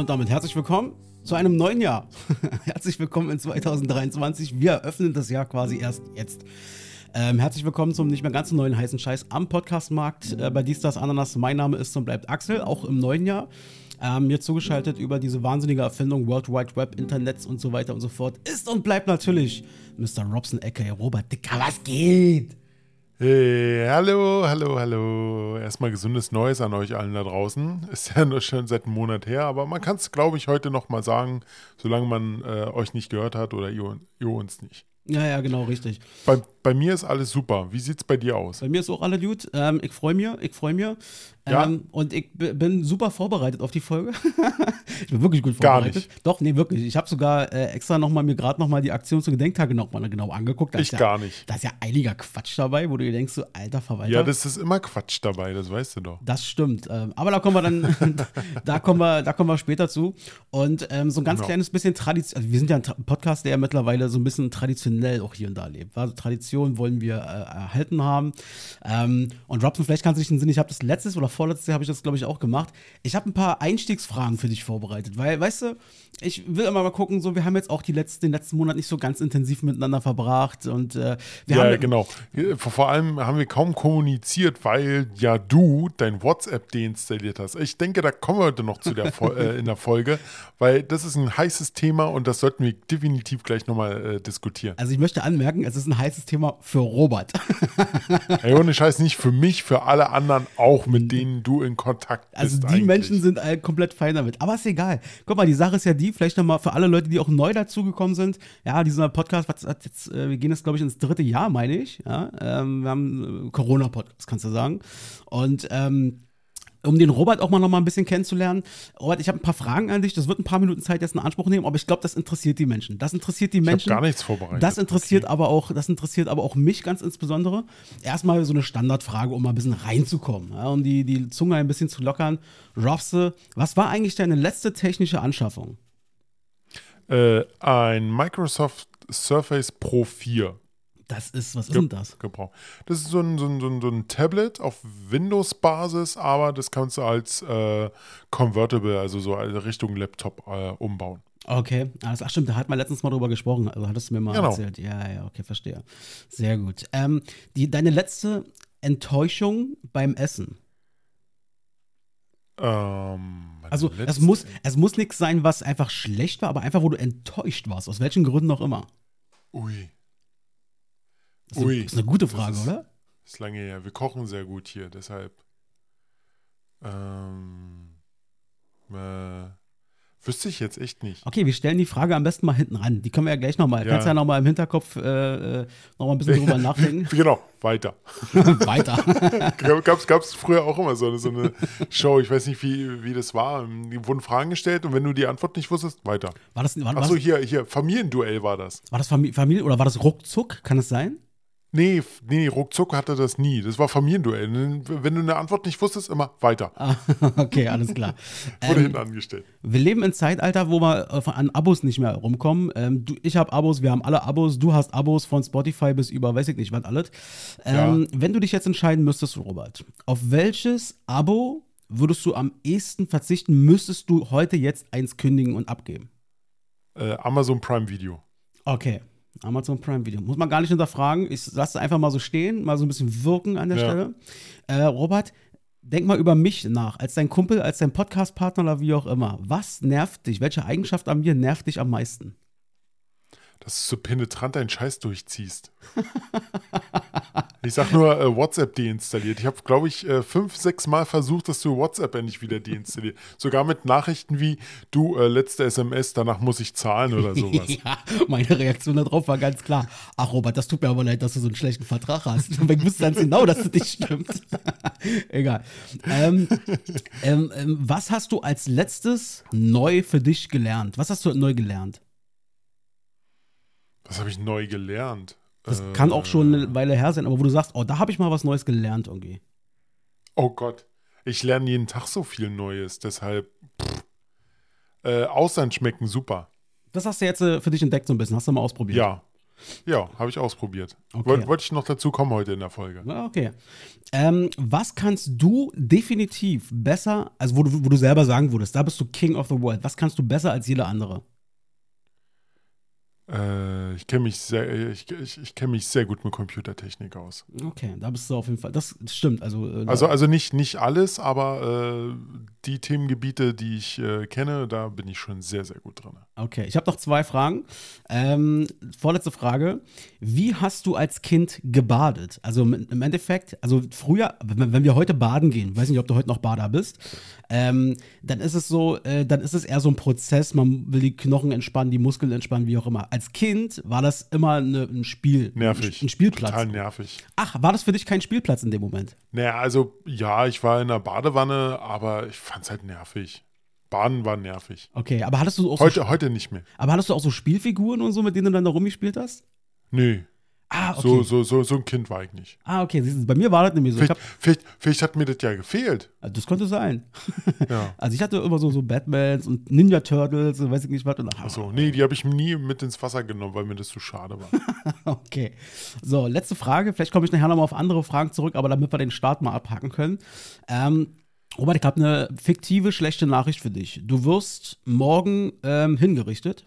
Und damit herzlich willkommen zu einem neuen Jahr. herzlich willkommen in 2023. Wir eröffnen das Jahr quasi erst jetzt. Ähm, herzlich willkommen zum nicht mehr ganz so neuen heißen Scheiß am Podcastmarkt äh, bei Dies, das, Ananas. Mein Name ist und bleibt Axel, auch im neuen Jahr. Ähm, mir zugeschaltet über diese wahnsinnige Erfindung World Wide Web, Internets und so weiter und so fort ist und bleibt natürlich Mr. Robson, aka Robert Dicker. Was geht? Hey, hallo, hallo, hallo. Erstmal gesundes Neues an euch allen da draußen. Ist ja nur schon seit einem Monat her, aber man kann es, glaube ich, heute noch mal sagen, solange man äh, euch nicht gehört hat oder ihr, ihr uns nicht. Ja, ja, genau, richtig. Bei, bei mir ist alles super. Wie sieht es bei dir aus? Bei mir ist auch alles gut. Ähm, ich freue mich, ich freue mich. Ja. Ähm, und ich bin super vorbereitet auf die Folge. ich bin wirklich gut vorbereitet. Gar nicht. Doch, nee, wirklich. Ich habe sogar äh, extra noch mal, mir gerade noch mal die Aktion zu Gedenktage noch mal genau angeguckt. Da ich ja, gar nicht. Da ist ja einiger Quatsch dabei, wo du dir denkst, so alter Verwalter. Ja, das ist immer Quatsch dabei, das weißt du doch. Das stimmt. Ähm, aber da kommen wir dann, da kommen wir, da kommen wir später zu. Und ähm, so ein ganz genau. kleines bisschen Tradition. Also wir sind ja ein Podcast, der ja mittlerweile so ein bisschen traditionell auch hier und da lebt. Also Tradition wollen wir äh, erhalten haben. Ähm, und Robson, vielleicht kannst du dich den Sinn, ich habe das letztes oder vorletztes Jahr habe ich das, glaube ich, auch gemacht. Ich habe ein paar Einstiegsfragen für dich vorbereitet, weil, weißt du, ich will immer mal gucken, so, wir haben jetzt auch die letzten, den letzten Monat nicht so ganz intensiv miteinander verbracht und äh, wir ja, haben. genau. Vor allem haben wir kaum kommuniziert, weil ja du dein WhatsApp deinstalliert hast. Ich denke, da kommen wir heute noch zu der äh, in der Folge, weil das ist ein heißes Thema und das sollten wir definitiv gleich nochmal äh, diskutieren. Also ich möchte anmerken, es ist ein heißes Thema für Robert. hey, ohne Scheiß nicht für mich, für alle anderen auch, mit denen du in Kontakt also bist. Also die eigentlich. Menschen sind komplett fein damit. Aber ist egal. Guck mal, die Sache ist ja die, vielleicht nochmal für alle Leute, die auch neu dazugekommen sind. Ja, dieser Podcast, was jetzt, äh, wir gehen jetzt, glaube ich, ins dritte Jahr, meine ich. Ja, ähm, wir haben äh, Corona-Podcast, kannst du sagen. Und ähm, um den Robert auch mal noch mal ein bisschen kennenzulernen. Robert, ich habe ein paar Fragen an dich. Das wird ein paar Minuten Zeit jetzt in Anspruch nehmen, aber ich glaube, das interessiert die Menschen. Das interessiert die Menschen. Ich habe gar nichts vorbereitet. Das interessiert okay. aber auch, das interessiert aber auch mich ganz insbesondere. Erstmal so eine Standardfrage, um mal ein bisschen reinzukommen, ja, um die, die Zunge ein bisschen zu lockern. Robse, was war eigentlich deine letzte technische Anschaffung? Äh, ein Microsoft Surface Pro 4. Das ist, was ist denn das? Gebraucht. Das ist so ein, so, ein, so ein, Tablet auf Windows-Basis, aber das kannst du als äh, Convertible, also so Richtung Laptop äh, umbauen. Okay, also, ach stimmt, da hat man letztens mal drüber gesprochen, also hattest du mir mal genau. erzählt. Ja, ja, okay, verstehe. Sehr gut. Ähm, die, deine letzte Enttäuschung beim Essen? Ähm, also es muss, es muss nichts sein, was einfach schlecht war, aber einfach, wo du enttäuscht warst, aus welchen Gründen auch immer. Ui. Das ist, Ui, eine, ist eine gute Frage, ist, oder? Ist lange her. Wir kochen sehr gut hier, deshalb. Ähm, äh, wüsste ich jetzt echt nicht. Okay, wir stellen die Frage am besten mal hinten ran. Die können wir ja gleich nochmal. Ja. Kannst ja nochmal im Hinterkopf äh, äh nochmal ein bisschen drüber nachdenken. genau, weiter. weiter. Gab es früher auch immer so eine, so eine Show, ich weiß nicht, wie, wie das war. Die wurden Fragen gestellt und wenn du die Antwort nicht wusstest, weiter. War das, war, Achso, hier, hier, Familienduell war das. War das Familie oder war das ruckzuck? Kann es sein? Nee, nee, ruckzuck hatte das nie. Das war Familienduell. Wenn du eine Antwort nicht wusstest, immer weiter. Ah, okay, alles klar. Wurde ähm, hinten angestellt. Wir leben in Zeitalter, wo wir äh, an Abos nicht mehr rumkommen. Ähm, du, ich habe Abos, wir haben alle Abos. Du hast Abos von Spotify bis über, weiß ich nicht, was alles. Ähm, ja. Wenn du dich jetzt entscheiden müsstest, Robert, auf welches Abo würdest du am ehesten verzichten, müsstest du heute jetzt eins kündigen und abgeben? Äh, Amazon Prime Video. Okay. Amazon Prime Video. Muss man gar nicht hinterfragen. Ich lasse es einfach mal so stehen, mal so ein bisschen wirken an der ja. Stelle. Äh, Robert, denk mal über mich nach, als dein Kumpel, als dein Podcast-Partner oder wie auch immer. Was nervt dich? Welche Eigenschaft an mir nervt dich am meisten? Dass du so penetrant deinen Scheiß durchziehst. Ich sag nur äh, WhatsApp deinstalliert. Ich habe, glaube ich, äh, fünf, sechs Mal versucht, dass du WhatsApp endlich wieder deinstalliert. Sogar mit Nachrichten wie, du, äh, letzte SMS, danach muss ich zahlen oder sowas. ja, meine Reaktion darauf war ganz klar. Ach, Robert, das tut mir aber leid, dass du so einen schlechten Vertrag hast. ich wusste ganz genau, dass das nicht stimmt. Egal. Ähm, ähm, ähm, was hast du als letztes neu für dich gelernt? Was hast du neu gelernt? Was habe ich neu gelernt? Das äh, kann auch schon eine Weile her sein, aber wo du sagst, oh, da habe ich mal was Neues gelernt irgendwie. Oh Gott. Ich lerne jeden Tag so viel Neues, deshalb. Pff, äh, Austern schmecken super. Das hast du jetzt äh, für dich entdeckt so ein bisschen, hast du mal ausprobiert? Ja. Ja, habe ich ausprobiert. Okay. Woll, wollte ich noch dazu kommen heute in der Folge. Ja, Okay. Ähm, was kannst du definitiv besser, also wo du, wo du selber sagen würdest, da bist du King of the World, was kannst du besser als jeder andere? Äh, ich kenne mich, sehr- ich, ich, ich kenn mich sehr gut mit Computertechnik aus. Okay, da bist du auf jeden Fall, das stimmt. Also, äh, Also, also nicht, nicht alles, aber äh, die Themengebiete, die ich äh, kenne, da bin ich schon sehr, sehr gut drin. Okay, ich habe noch zwei Fragen. Ähm, vorletzte Frage. Wie hast du als Kind gebadet? Also im Endeffekt, also früher, wenn, wir heute baden gehen, weiß nicht, ob du heute noch Bader bist, ähm, dann ist es so, äh, dann ist es eher so ein Prozess, man will die Knochen entspannen, die Muskeln entspannen, wie auch immer. Als Kind war das immer eine, ein Spiel. Nervig. Ein Spielplatz. Total nervig. Ach, war das für dich kein Spielplatz in dem Moment? Naja, also ja, ich war in der Badewanne, aber ich fand es halt nervig. Baden war nervig. Okay, aber hattest du auch so, Heute, heute nicht mehr. aber hattest du auch so Spielfiguren und so, mit denen du dann da rumgespielt hast? Nee, Ah, okay. so, so, so, so ein Kind war ich nicht. Ah, okay. Bei mir war das nämlich so. Ich Vielleicht, vielleicht, vielleicht hat mir das ja gefehlt. Also Das könnte sein. Ja. Also ich hatte immer so, so Batmans und Ninja Turtles und weiß ich nicht was. Und, ach, Achso, nee, die habe ich nie mit ins Wasser genommen, weil mir das zu schade war. Okay. So, letzte Frage. Vielleicht komme ich nachher nochmal auf andere Fragen zurück, aber damit wir den Start mal abhaken können. Ähm, Robert, ich habe eine fiktive, schlechte Nachricht für dich. Du wirst morgen ähm, hingerichtet.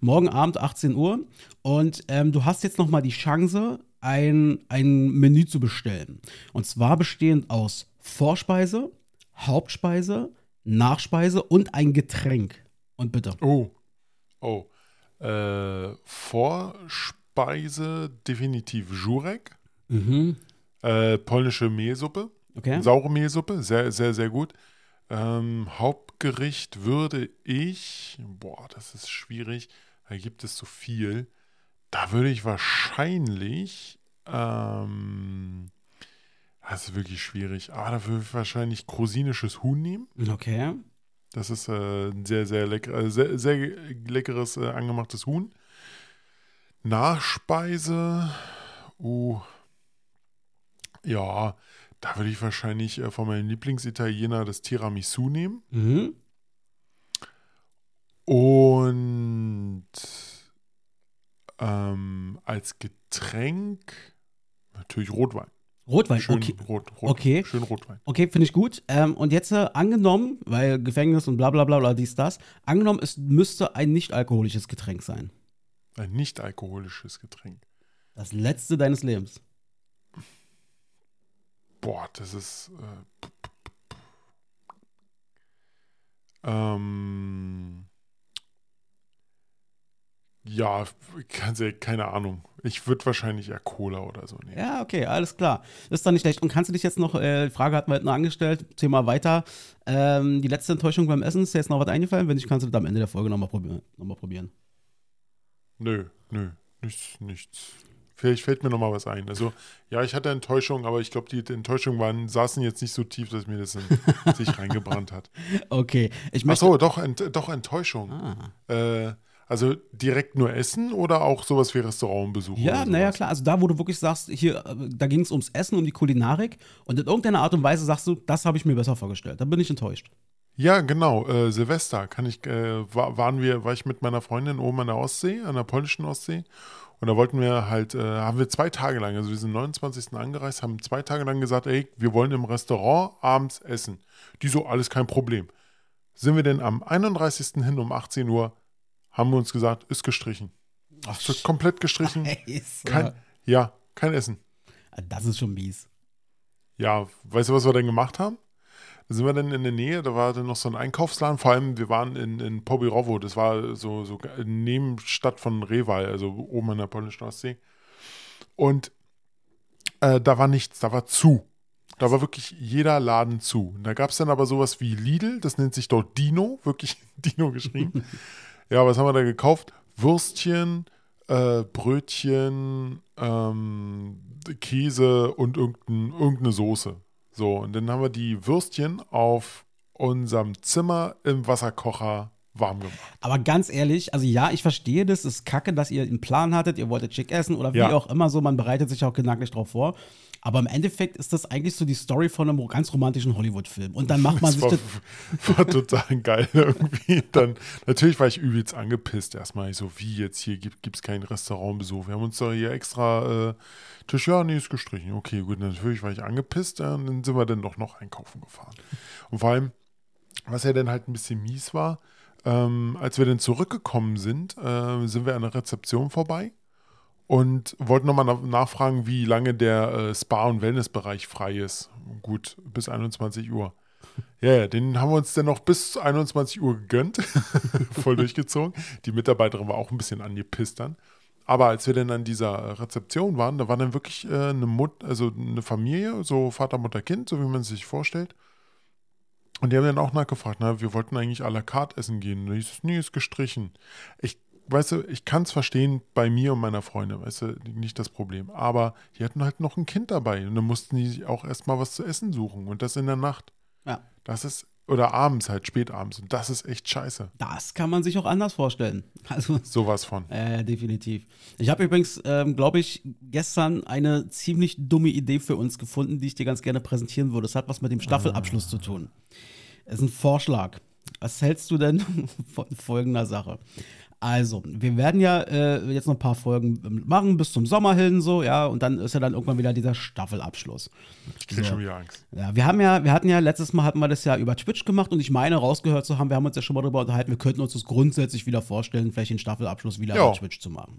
Morgen Abend 18 Uhr. Und ähm, du hast jetzt nochmal die Chance, ein, ein Menü zu bestellen. Und zwar bestehend aus Vorspeise, Hauptspeise, Nachspeise und ein Getränk. Und bitte. Oh. Oh. Äh, Vorspeise definitiv Jurek. Mhm. Äh, polnische Mehlsuppe. Okay. Saure Mehlsuppe. Sehr, sehr, sehr gut. Ähm, Hauptgericht würde ich. Boah, das ist schwierig. Da gibt es so viel. Da würde ich wahrscheinlich. Ähm, das ist wirklich schwierig. Aber da würde ich wahrscheinlich krosinisches Huhn nehmen. Okay. Das ist äh, ein sehr, sehr, lecker, äh, sehr, sehr leckeres äh, angemachtes Huhn. Nachspeise. Uh. Ja, da würde ich wahrscheinlich äh, von meinem Lieblingsitaliener das Tiramisu nehmen. Mhm. Und ähm, als Getränk natürlich Rotwein. Rotwein, Schön, okay. Rot, Rot, Okay. schön Rotwein. Okay, finde ich gut. Ähm, und jetzt äh, angenommen, weil Gefängnis und bla bla bla oder dies, das, angenommen, es müsste ein nicht-alkoholisches Getränk sein. Ein nicht alkoholisches Getränk. Das letzte deines Lebens. Boah, das ist. Äh, ähm, ja, keine Ahnung. Ich würde wahrscheinlich eher Cola oder so nehmen. Ja, okay, alles klar. Ist doch nicht schlecht. Und kannst du dich jetzt noch, äh, die Frage hatten wir heute noch angestellt, Thema weiter. Ähm, die letzte Enttäuschung beim Essen, ist dir jetzt noch was eingefallen? Wenn nicht, kannst du das am Ende der Folge nochmal probieren. Noch mal probieren. Nö, nö, nichts, nichts. Vielleicht fällt mir noch mal was ein. Also, ja, ich hatte Enttäuschung, aber ich glaube, die Enttäuschungen waren, saßen jetzt nicht so tief, dass mir das in sich reingebrannt hat. Okay, ich Ach so, doch, ent, doch Enttäuschung. Ah. Äh, also direkt nur Essen oder auch sowas wie Restaurantbesuch? Ja, naja, klar. Also da, wo du wirklich sagst, hier, äh, da ging es ums Essen, um die Kulinarik. Und in irgendeiner Art und Weise sagst du, das habe ich mir besser vorgestellt. Da bin ich enttäuscht. Ja, genau. Äh, Silvester kann ich, äh, war, waren wir, war ich mit meiner Freundin oben an der Ostsee, an der polnischen Ostsee. Und da wollten wir halt, äh, haben wir zwei Tage lang, also wir sind 29. angereist, haben zwei Tage lang gesagt, ey, wir wollen im Restaurant abends essen. Die so, alles kein Problem. Sind wir denn am 31. hin um 18 Uhr, haben wir uns gesagt, ist gestrichen. Ach, Ist komplett gestrichen. Scheiße. Kein, ja, kein Essen. Das ist schon mies. Ja, weißt du, was wir dann gemacht haben? Da sind wir dann in der Nähe, da war dann noch so ein Einkaufsladen, vor allem wir waren in, in Pobirowo, das war so, so Nebenstadt von Reval, also oben an der polnischen Ostsee. Und äh, da war nichts, da war zu. Da war wirklich jeder Laden zu. Und da gab es dann aber sowas wie Lidl, das nennt sich dort Dino, wirklich Dino geschrieben. ja, was haben wir da gekauft? Würstchen, äh, Brötchen, ähm, Käse und irgendein, irgendeine Soße. So, und dann haben wir die Würstchen auf unserem Zimmer im Wasserkocher warm gemacht. Aber ganz ehrlich, also ja, ich verstehe das, es ist kacke, dass ihr einen Plan hattet, ihr wolltet schick essen oder wie Ja. auch immer so, man bereitet sich auch gedanklich drauf vor. Aber im Endeffekt ist das eigentlich so die Story von einem ganz romantischen Hollywood-Film. Und dann macht man sich war, das. war total geil irgendwie. Dann, natürlich war ich übelst angepisst erstmal. Ich so, wie jetzt hier gibt es keinen Restaurantbesuch. Wir haben uns doch hier extra äh, Tisch, ja, nee, ist gestrichen. Okay, gut, natürlich war ich angepisst. Ja, dann sind wir dann doch noch einkaufen gefahren. Und vor allem, was ja dann halt ein bisschen mies war, ähm, als wir dann zurückgekommen sind, äh, sind wir an der Rezeption vorbei und wollten nochmal na nachfragen, wie lange der äh, Spa- und Wellnessbereich frei ist. Gut, bis 21 Uhr. Ja, ja, den haben wir uns dann noch bis 21 Uhr gegönnt. Voll durchgezogen. Die Mitarbeiterin war auch ein bisschen angepisst dann. Aber als wir dann an dieser Rezeption waren, da war dann wirklich äh, eine Mut also eine Familie, so Vater, Mutter, Kind, so wie man es sich vorstellt. Und die haben dann auch nachgefragt, na, wir wollten eigentlich à la carte essen gehen. Und hieß es, nee, ist gestrichen. Ich, weißt du, ich kann es verstehen bei mir und meiner Freundin, weißt du, nicht das Problem. Aber die hatten halt noch ein Kind dabei und dann mussten die sich auch erstmal was zu essen suchen und das in der Nacht. Ja. Das ist, oder abends halt, spätabends. Und das ist echt scheiße. Das kann man sich auch anders vorstellen. Also, Sowas von. äh, definitiv. Ich habe übrigens, ähm, glaube ich, gestern eine ziemlich dumme Idee für uns gefunden, die ich dir ganz gerne präsentieren würde. Das hat was mit dem Staffelabschluss zu tun. Es ist ein Vorschlag. Was hältst du denn von folgender Sache? Also, wir werden ja äh, jetzt noch ein paar Folgen machen bis zum Sommer hin, so, ja, und dann ist ja dann irgendwann wieder dieser Staffelabschluss. Ich krieg So. schon wieder Angst. Ja, wir haben ja, wir hatten ja, letztes Mal hatten wir das ja über Twitch gemacht und ich meine, rausgehört zu haben, wir haben uns ja schon mal darüber unterhalten, wir könnten uns das grundsätzlich wieder vorstellen, vielleicht den Staffelabschluss wieder über Twitch zu machen.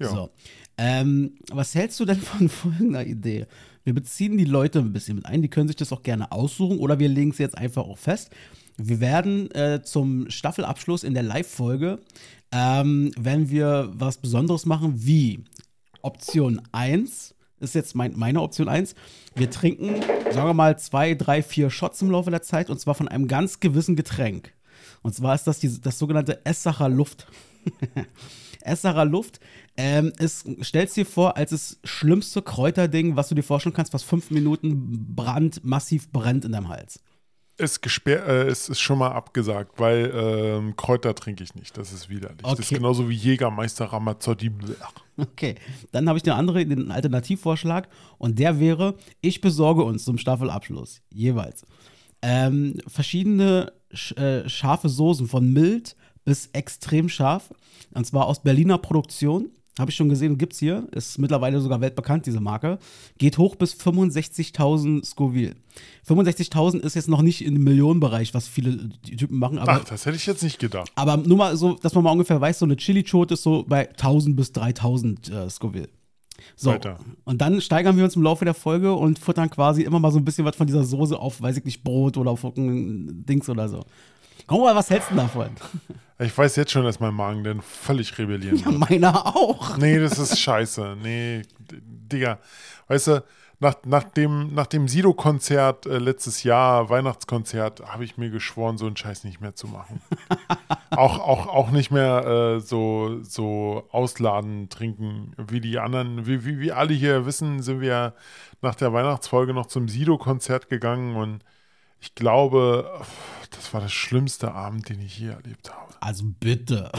Ja. So. Ähm, was hältst du denn von folgender Idee? Wir beziehen die Leute ein bisschen mit ein, die können sich das auch gerne aussuchen oder wir legen es jetzt einfach auch fest. Wir werden äh, zum Staffelabschluss in der Live-Folge, ähm, wenn wir was Besonderes machen, wie Option 1 ist jetzt mein, meine Option 1. Wir trinken, sagen wir mal, zwei, drei, vier Shots im Laufe der Zeit und zwar von einem ganz gewissen Getränk. Und zwar ist das die, das sogenannte Essacher Luft. Essacher Luft ähm, ist, stellst dir vor, als das schlimmste Kräuterding, was du dir vorstellen kannst, was fünf Minuten brand, massiv brennt in deinem Hals. Ist, gesperr äh, es ist schon mal abgesagt, weil ähm, Kräuter trinke ich nicht. Das ist widerlich. Das ist Okay. genauso wie Jägermeister Ramazzotti. Okay, dann habe ich den anderen, den Alternativvorschlag und der wäre, ich besorge uns zum Staffelabschluss jeweils ähm, verschiedene sch äh, scharfe Soßen von mild bis extrem scharf und zwar aus Berliner Produktion. Habe ich schon gesehen, gibt's hier, ist mittlerweile sogar weltbekannt, diese Marke. Geht hoch bis 65.000 Scoville. 65.000 ist jetzt noch nicht im Millionenbereich, was viele Typen machen, aber Ach, das hätte ich jetzt nicht gedacht. aber nur mal so, dass man mal ungefähr weiß, so eine Chili-Chote ist so bei 1000 bis 3000 äh, Scoville. So, Weiter. und dann steigern wir uns im Laufe der Folge und futtern quasi immer mal so ein bisschen was von dieser Soße auf, weiß ich nicht, Brot oder auf Dings oder so. Mal, was hältst du denn davon? Ich weiß jetzt schon, dass mein Magen dann völlig rebellieren Ja, wird. meiner auch. Nee, das ist scheiße. Nee, Digga. Weißt du, nach, nach dem, nach dem Sido-Konzert äh, letztes Jahr, Weihnachtskonzert, habe ich mir geschworen, so einen Scheiß nicht mehr zu machen. auch, auch, auch nicht mehr äh, so, so ausladen, trinken, wie die anderen, wie, wie, wie alle hier wissen, sind wir nach der Weihnachtsfolge noch zum Sido-Konzert gegangen und ich glaube, das war der schlimmste Abend, den ich je erlebt habe Also bitte.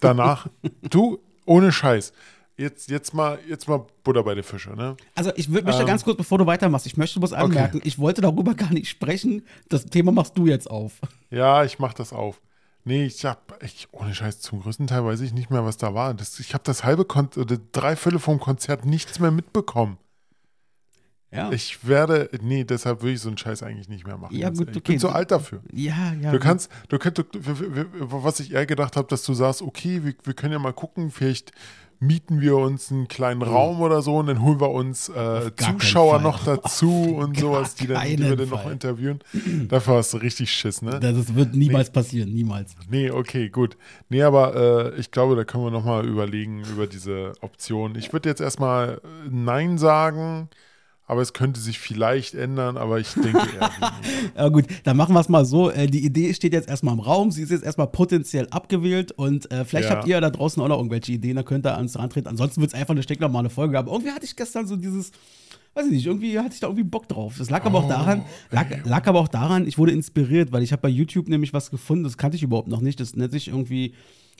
danach, du, ohne Scheiß, jetzt, jetzt, mal, jetzt mal Butter bei der Fische, ne? Also ich möchte Ähm, ganz kurz, bevor du weitermachst, ich möchte bloß anmerken, ich wollte darüber gar nicht sprechen. Das Thema machst du jetzt auf. Ja, ich mach das auf. Nee, ich hab, ich, ohne Scheiß, zum größten Teil weiß ich nicht mehr, was da war. Das, ich habe das halbe Kon oder drei Viertel vom Konzert nichts mehr mitbekommen. Ja, Ich werde, nee, deshalb würde ich so einen Scheiß eigentlich nicht mehr machen. Ja, gut, ehrlich. Ich okay. bin zu alt dafür. ja, ja. Du kannst, du könntest, was ich eher gedacht habe, dass du sagst, okay, wir, wir können ja mal gucken, vielleicht mieten wir uns einen kleinen Raum oder so und dann holen wir uns äh, Zuschauer noch dazu und gar sowas, die, dann, die wir dann noch interviewen. Dafür hast du richtig Schiss, ne? das, wird niemals passieren, niemals. Nee, okay, gut. Nee, aber äh, ich glaube, da können wir nochmal überlegen über diese Option. Ich würde jetzt erstmal Nein sagen, aber es könnte sich vielleicht ändern, aber ich denke eher. ja, gut, dann machen wir es mal so. Äh, die Idee steht jetzt erstmal im Raum, sie ist jetzt erstmal potenziell abgewählt und äh, vielleicht ja. habt ihr da draußen auch noch irgendwelche Ideen, da könnt ihr ans rantreten. Ansonsten wird es einfach eine stinknormale Folge. Aber irgendwie hatte ich gestern so dieses weiß ich nicht, irgendwie hatte ich da irgendwie Bock drauf. Das lag aber auch daran, lag, lag aber auch daran, ich wurde inspiriert, weil ich habe bei YouTube nämlich was gefunden, das kannte ich überhaupt noch nicht. Das nennt sich irgendwie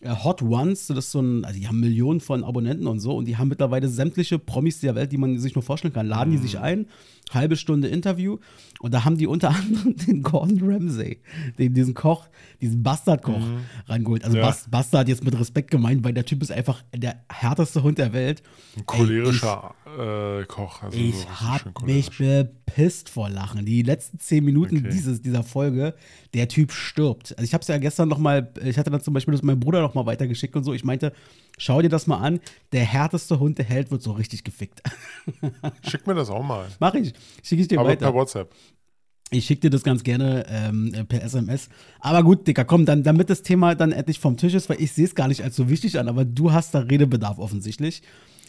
Hot Ones, das ist so ein, also die haben Millionen von Abonnenten und so und die haben mittlerweile sämtliche Promis der Welt, die man sich nur vorstellen kann, laden die sich mhm. ein, halbe Stunde Interview und da haben die unter anderem den Gordon Ramsay, den, diesen Koch, diesen Bastardkoch mhm. reingeholt. Also ja. Bastard jetzt mit Respekt gemeint, weil der Typ ist einfach der härteste Hund der Welt. Ein cholerischer Ey, ich, äh, Koch. Also ich so hab mich bepisst vor Lachen. Die letzten zehn Minuten okay. dieses, dieser Folge, der Typ stirbt. Also ich habe es ja gestern noch mal, ich hatte dann zum Beispiel das meinem Bruder noch mal weitergeschickt und so. Ich meinte, schau dir das mal an. Der härteste Hund der Welt wird so richtig gefickt. Schick mir das auch mal. Mach ich. Schicke ich dir Aber weiter. per WhatsApp. Ich schicke dir das ganz gerne ähm, per SMS. Aber gut, Dicker, komm, dann, damit das Thema dann endlich vom Tisch ist, weil ich sehe es gar nicht als so wichtig an, aber du hast da Redebedarf offensichtlich.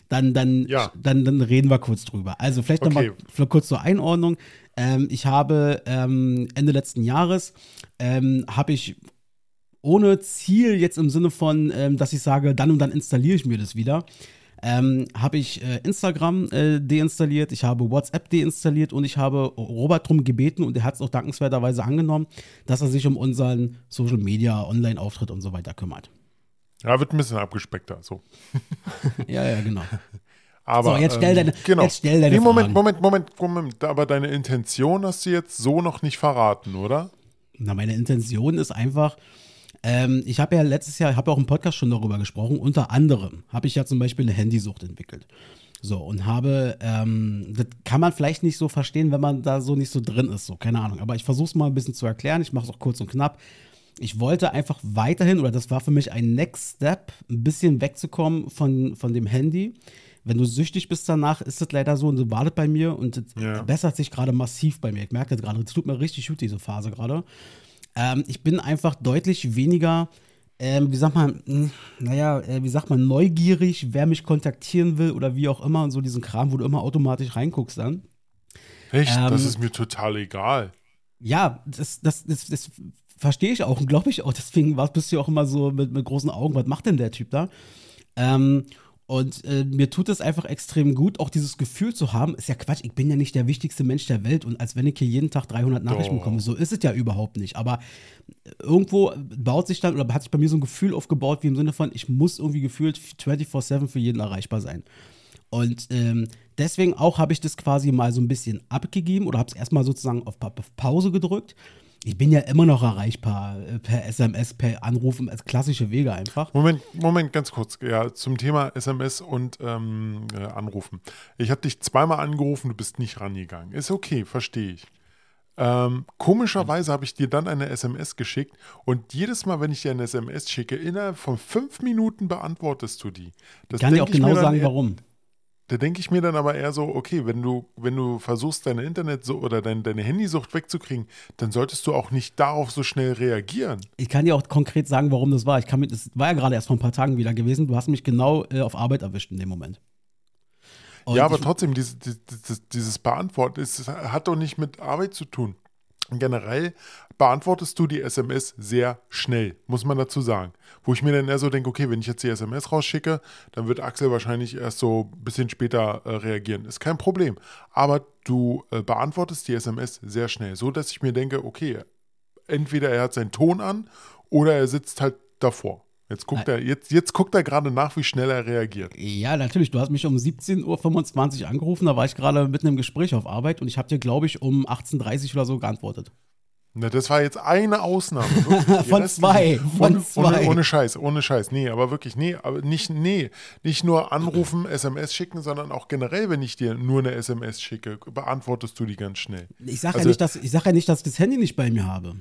Dann, dann, ja. dann, dann reden wir kurz drüber. Also vielleicht okay. nochmal kurz zur Einordnung. Ähm, ich habe ähm, Ende letzten Jahres ähm, habe ich ohne Ziel jetzt im Sinne von, ähm, dass ich sage, dann und dann installiere ich mir das wieder, ähm, habe ich äh, Instagram äh, deinstalliert, ich habe WhatsApp deinstalliert und ich habe Robert darum gebeten und er hat es auch dankenswerterweise angenommen, dass er sich um unseren Social Media, Online-Auftritt und so weiter kümmert. Ja, wird ein bisschen abgespeckter, so. ja, ja, genau. Aber, so, jetzt stell deine, ähm, genau. jetzt stell deine nee, Moment, Moment, Moment, Moment. Aber deine Intention hast du jetzt so noch nicht verraten, oder? Na, meine Intention ist einfach, ähm, ich habe ja letztes Jahr, ich habe auch im Podcast schon darüber gesprochen, unter anderem habe ich ja zum Beispiel eine Handysucht entwickelt. So, und habe, ähm, das kann man vielleicht nicht so verstehen, wenn man da so nicht so drin ist, so, keine Ahnung. Aber ich versuche es mal ein bisschen zu erklären, ich mache es auch kurz und knapp. Ich wollte einfach weiterhin, oder das war für mich ein Next Step, ein bisschen wegzukommen von, von dem Handy. Wenn du süchtig bist danach, ist es leider so und so wartet bei mir und es ja. bessert sich gerade massiv bei mir. Ich merke das gerade, es tut mir richtig gut, diese Phase gerade. Ähm, ich bin einfach deutlich weniger, ähm, wie sagt man, hm, naja, äh, wie sagt man, neugierig, wer mich kontaktieren will oder wie auch immer und so diesen Kram, wo du immer automatisch reinguckst dann. Echt? Ähm, das ist mir total egal. Ja, das, das, das, das verstehe ich auch und glaube ich auch. Deswegen bist du auch immer so mit, mit großen Augen, was macht denn der Typ da? Ähm, und äh, mir tut es einfach extrem gut, auch dieses Gefühl zu haben, ist ja Quatsch, ich bin ja nicht der wichtigste Mensch der Welt und als wenn ich hier jeden Tag 300 Nachrichten oh. bekomme, so ist es ja überhaupt nicht. Aber irgendwo baut sich dann oder hat sich bei mir so ein Gefühl aufgebaut, wie im Sinne von, ich muss irgendwie gefühlt 24-7 für jeden erreichbar sein. Und ähm, deswegen auch habe ich das quasi mal so ein bisschen abgegeben oder habe es erstmal sozusagen auf, auf Pause gedrückt ich bin ja immer noch erreichbar äh, per SMS, per Anrufen, als klassische Wege einfach. Moment, Moment, ganz kurz. Ja, zum Thema SMS und ähm, äh, Anrufen. Ich habe dich zweimal angerufen, du bist nicht rangegangen. Ist okay, verstehe ich. Ähm, komischerweise habe ich dir dann eine SMS geschickt und jedes Mal, wenn ich dir eine SMS schicke, innerhalb von fünf Minuten beantwortest du die. Das ich kann dir auch genau sagen, warum. Da denke ich mir dann aber eher so, okay, wenn du, wenn du versuchst, deine Internet so oder dein, deine Handysucht wegzukriegen, dann solltest du auch nicht darauf so schnell reagieren. Ich kann dir auch konkret sagen, warum das war. Ich kann mit, das war ja gerade erst vor ein paar Tagen wieder gewesen. Du hast mich genau äh, auf Arbeit erwischt in dem Moment. Und ja, aber trotzdem, dieses, dieses, dieses Beantworten ist, hat doch nicht mit Arbeit zu tun. Generell beantwortest du die SMS sehr schnell, muss man dazu sagen. Wo ich mir dann eher so denke, okay, wenn ich jetzt die SMS rausschicke, dann wird Axel wahrscheinlich erst so ein bisschen später äh, reagieren. Ist kein Problem. Aber du äh, beantwortest die SMS sehr schnell, so dass ich mir denke, okay, entweder er hat seinen Ton an oder er sitzt halt davor. Jetzt guckt er, jetzt, jetzt guckt er gerade nach, wie schnell er reagiert. Ja, natürlich. Du hast mich um 17.25 Uhr angerufen, da war ich gerade mitten im Gespräch auf Arbeit und ich habe dir, glaube ich, um 18.30 Uhr oder so geantwortet. Na, das war jetzt eine Ausnahme. von zwei. Von ohne, zwei. Ohne, ohne, Scheiß, ohne Scheiß. Nee, aber wirklich, nee, aber nicht, nee, nicht nur anrufen, SMS schicken, sondern auch generell, wenn ich dir nur eine SMS schicke, beantwortest du die ganz schnell. Ich sage also, ja, sag ja nicht, dass ich das Handy nicht bei mir habe.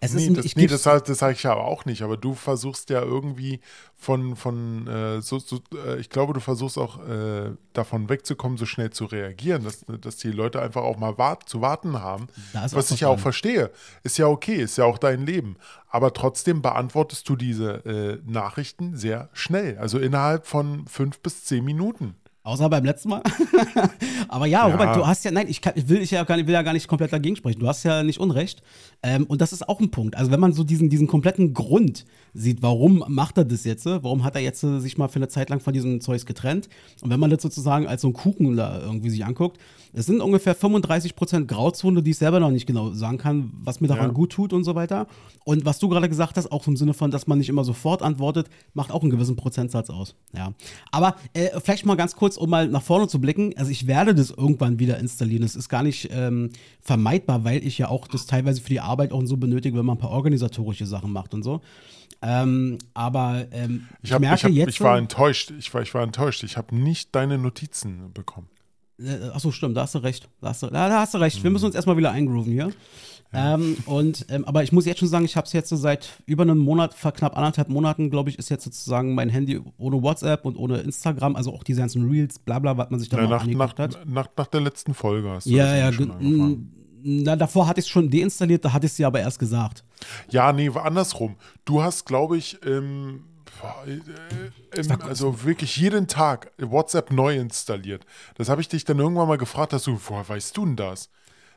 Es nee, ist, das, ich nee, das, das sage ich ja auch nicht, aber du versuchst ja irgendwie von, von äh, so, so äh, ich glaube, du versuchst auch äh, davon wegzukommen, so schnell zu reagieren, dass, dass die Leute einfach auch mal wart, zu warten haben, was ich ja auch verstehe. Ist ja okay, ist ja auch dein Leben. Aber trotzdem beantwortest du diese äh, Nachrichten sehr schnell, also innerhalb von fünf bis zehn Minuten. Außer beim letzten Mal. Aber ja, ja, Robert, du hast ja, nein, ich, kann, will, ich ja gar nicht, will ja gar nicht komplett dagegen sprechen. Du hast ja nicht Unrecht. Ähm, und das ist auch ein Punkt. Also, wenn man so diesen, diesen kompletten Grund sieht, warum macht er das jetzt? Warum hat er jetzt äh, sich mal für eine Zeit lang von diesem Zeugs getrennt? Und wenn man das sozusagen als so ein Kuchen da irgendwie sich anguckt, es sind ungefähr 35% Grauzone, die ich selber noch nicht genau sagen kann, was mir daran ja. gut tut und so weiter. Und was du gerade gesagt hast, auch im Sinne von, dass man nicht immer sofort antwortet, macht auch einen gewissen Prozentsatz aus. Ja. Aber äh, vielleicht mal ganz kurz um mal nach vorne zu blicken, also ich werde das irgendwann wieder installieren. Das ist gar nicht ähm, vermeidbar, weil ich ja auch das teilweise für die Arbeit auch so benötige, wenn man ein paar organisatorische Sachen macht und so. Ähm, aber ähm, ich, hab, merke ich hab, jetzt. Ich war enttäuscht. Ich war, ich war enttäuscht. Ich habe nicht deine Notizen bekommen. Äh, Achso, stimmt, da hast du recht. Da hast du, da, da hast du recht. Wir müssen uns erstmal wieder eingrooven hier. Ähm, und, ähm, aber ich muss jetzt schon sagen, ich habe es jetzt so seit über einem Monat, vor knapp anderthalb Monaten, glaube ich, ist jetzt sozusagen mein Handy ohne WhatsApp und ohne Instagram, also auch diese ganzen Reels, bla bla, was man sich da ja, angeguckt hat. Nach, nach der letzten Folge hast du ja, ja, schon na, davor hatte ich es schon deinstalliert, da hatte ich es dir aber erst gesagt. Ja, nee, war andersrum. Du hast, glaube ich, ähm, im, also wirklich jeden Tag WhatsApp neu installiert. Das habe ich dich dann irgendwann mal gefragt, dass du, woher weißt du denn das?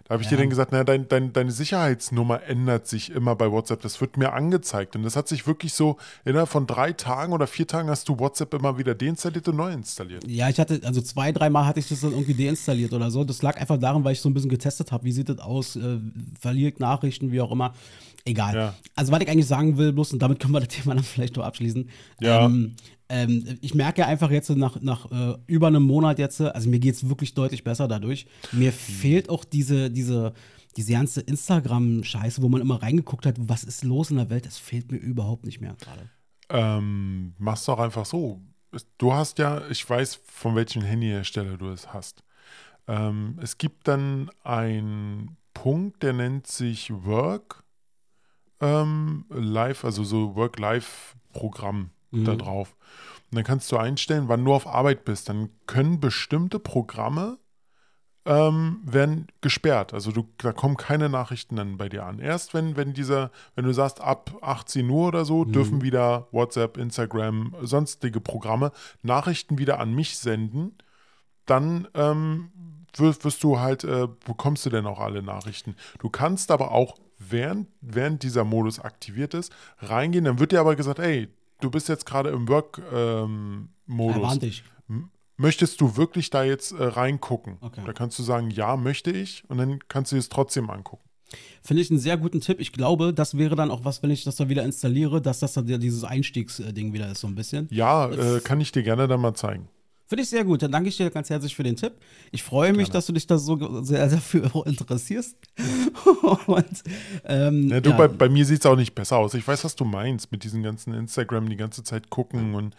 Da habe ich ja. dir dann gesagt, naja, dein, dein, deine Sicherheitsnummer ändert sich immer bei WhatsApp. Das wird mir angezeigt. Und das hat sich wirklich so, innerhalb von drei Tagen oder vier Tagen hast du WhatsApp immer wieder deinstalliert und neu installiert. Ja, ich hatte, also zwei, dreimal hatte ich das dann irgendwie deinstalliert oder so. Das lag einfach daran, weil ich so ein bisschen getestet habe. Wie sieht das aus? Äh, verliert Nachrichten, wie auch immer. Egal. Ja. Also, was ich eigentlich sagen will, bloß, und damit können wir das Thema dann vielleicht noch abschließen. Ja. Ähm, ähm, ich merke einfach jetzt nach, nach äh, über einem Monat jetzt, also mir geht es wirklich deutlich besser dadurch. Mir mhm. fehlt auch diese, diese, diese ganze Instagram-Scheiße, wo man immer reingeguckt hat, was ist los in der Welt, das fehlt mir überhaupt nicht mehr gerade. Ähm, mach's doch einfach so. Du hast ja, ich weiß, von welchem Handyhersteller du es hast. Ähm, es gibt dann einen Punkt, der nennt sich Work ähm, Live, also so Work-Live-Programm mhm. da drauf. Und dann kannst du einstellen, wann du auf Arbeit bist. Dann können bestimmte Programme ähm, werden gesperrt. Also du, da kommen keine Nachrichten dann bei dir an. Erst wenn, wenn dieser, wenn du sagst, ab 18 Uhr oder so, mhm. dürfen wieder WhatsApp, Instagram, sonstige Programme Nachrichten wieder an mich senden, dann ähm, wirst, wirst, du halt, äh, bekommst du denn auch alle Nachrichten. Du kannst aber auch, während, während dieser Modus aktiviert ist, reingehen, dann wird dir aber gesagt, ey, du bist jetzt gerade im Work-Modus. Ähm, Möchtest du wirklich da jetzt äh, reingucken? Okay. Da kannst du sagen, ja, möchte ich, und dann kannst du es trotzdem angucken. Finde ich einen sehr guten Tipp. Ich glaube, das wäre dann auch was, wenn ich das da wieder installiere, dass das dann dieses Einstiegsding wieder ist, so ein bisschen. Ja, äh, kann ich dir gerne dann mal zeigen. Finde ich sehr gut. Dann danke ich dir ganz herzlich für den Tipp. Ich freue mich, Gerne. dass du dich da so sehr dafür interessierst. Und, ähm, ja, du, ja. Bei, bei, mir sieht es auch nicht besser aus. Ich weiß, was du meinst mit diesen ganzen Instagram die ganze Zeit gucken und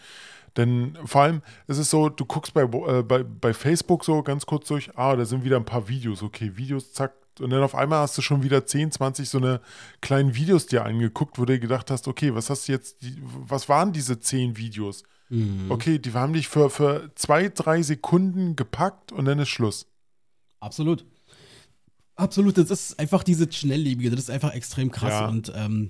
denn vor allem ist es so, du guckst bei, äh, bei, bei Facebook so ganz kurz durch, ah, da sind wieder ein paar Videos, okay, Videos, zack, und dann auf einmal hast du schon wieder 10, 20 so eine kleinen Videos dir angeguckt, wo du gedacht hast, okay, was hast du jetzt, was waren diese 10 Videos? Mhm. Okay, die haben dich für, für zwei, drei Sekunden gepackt und dann ist Schluss. Absolut. Absolut, das ist einfach diese Schnelllebige, das ist einfach extrem krass ja. und ähm,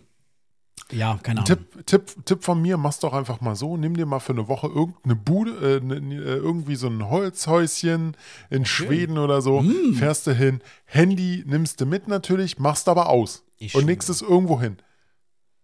ja, keine Ahnung. Tipp, Tipp, Tipp von mir, mach's doch einfach mal so, nimm dir mal für eine Woche irgendeine Bude, äh, ne, ne, äh irgendwie so ein Holzhäuschen in okay. Schweden oder so, mm. fährst du hin, Handy nimmst du mit natürlich, machst aber aus ich und nächstes irgendwo hin.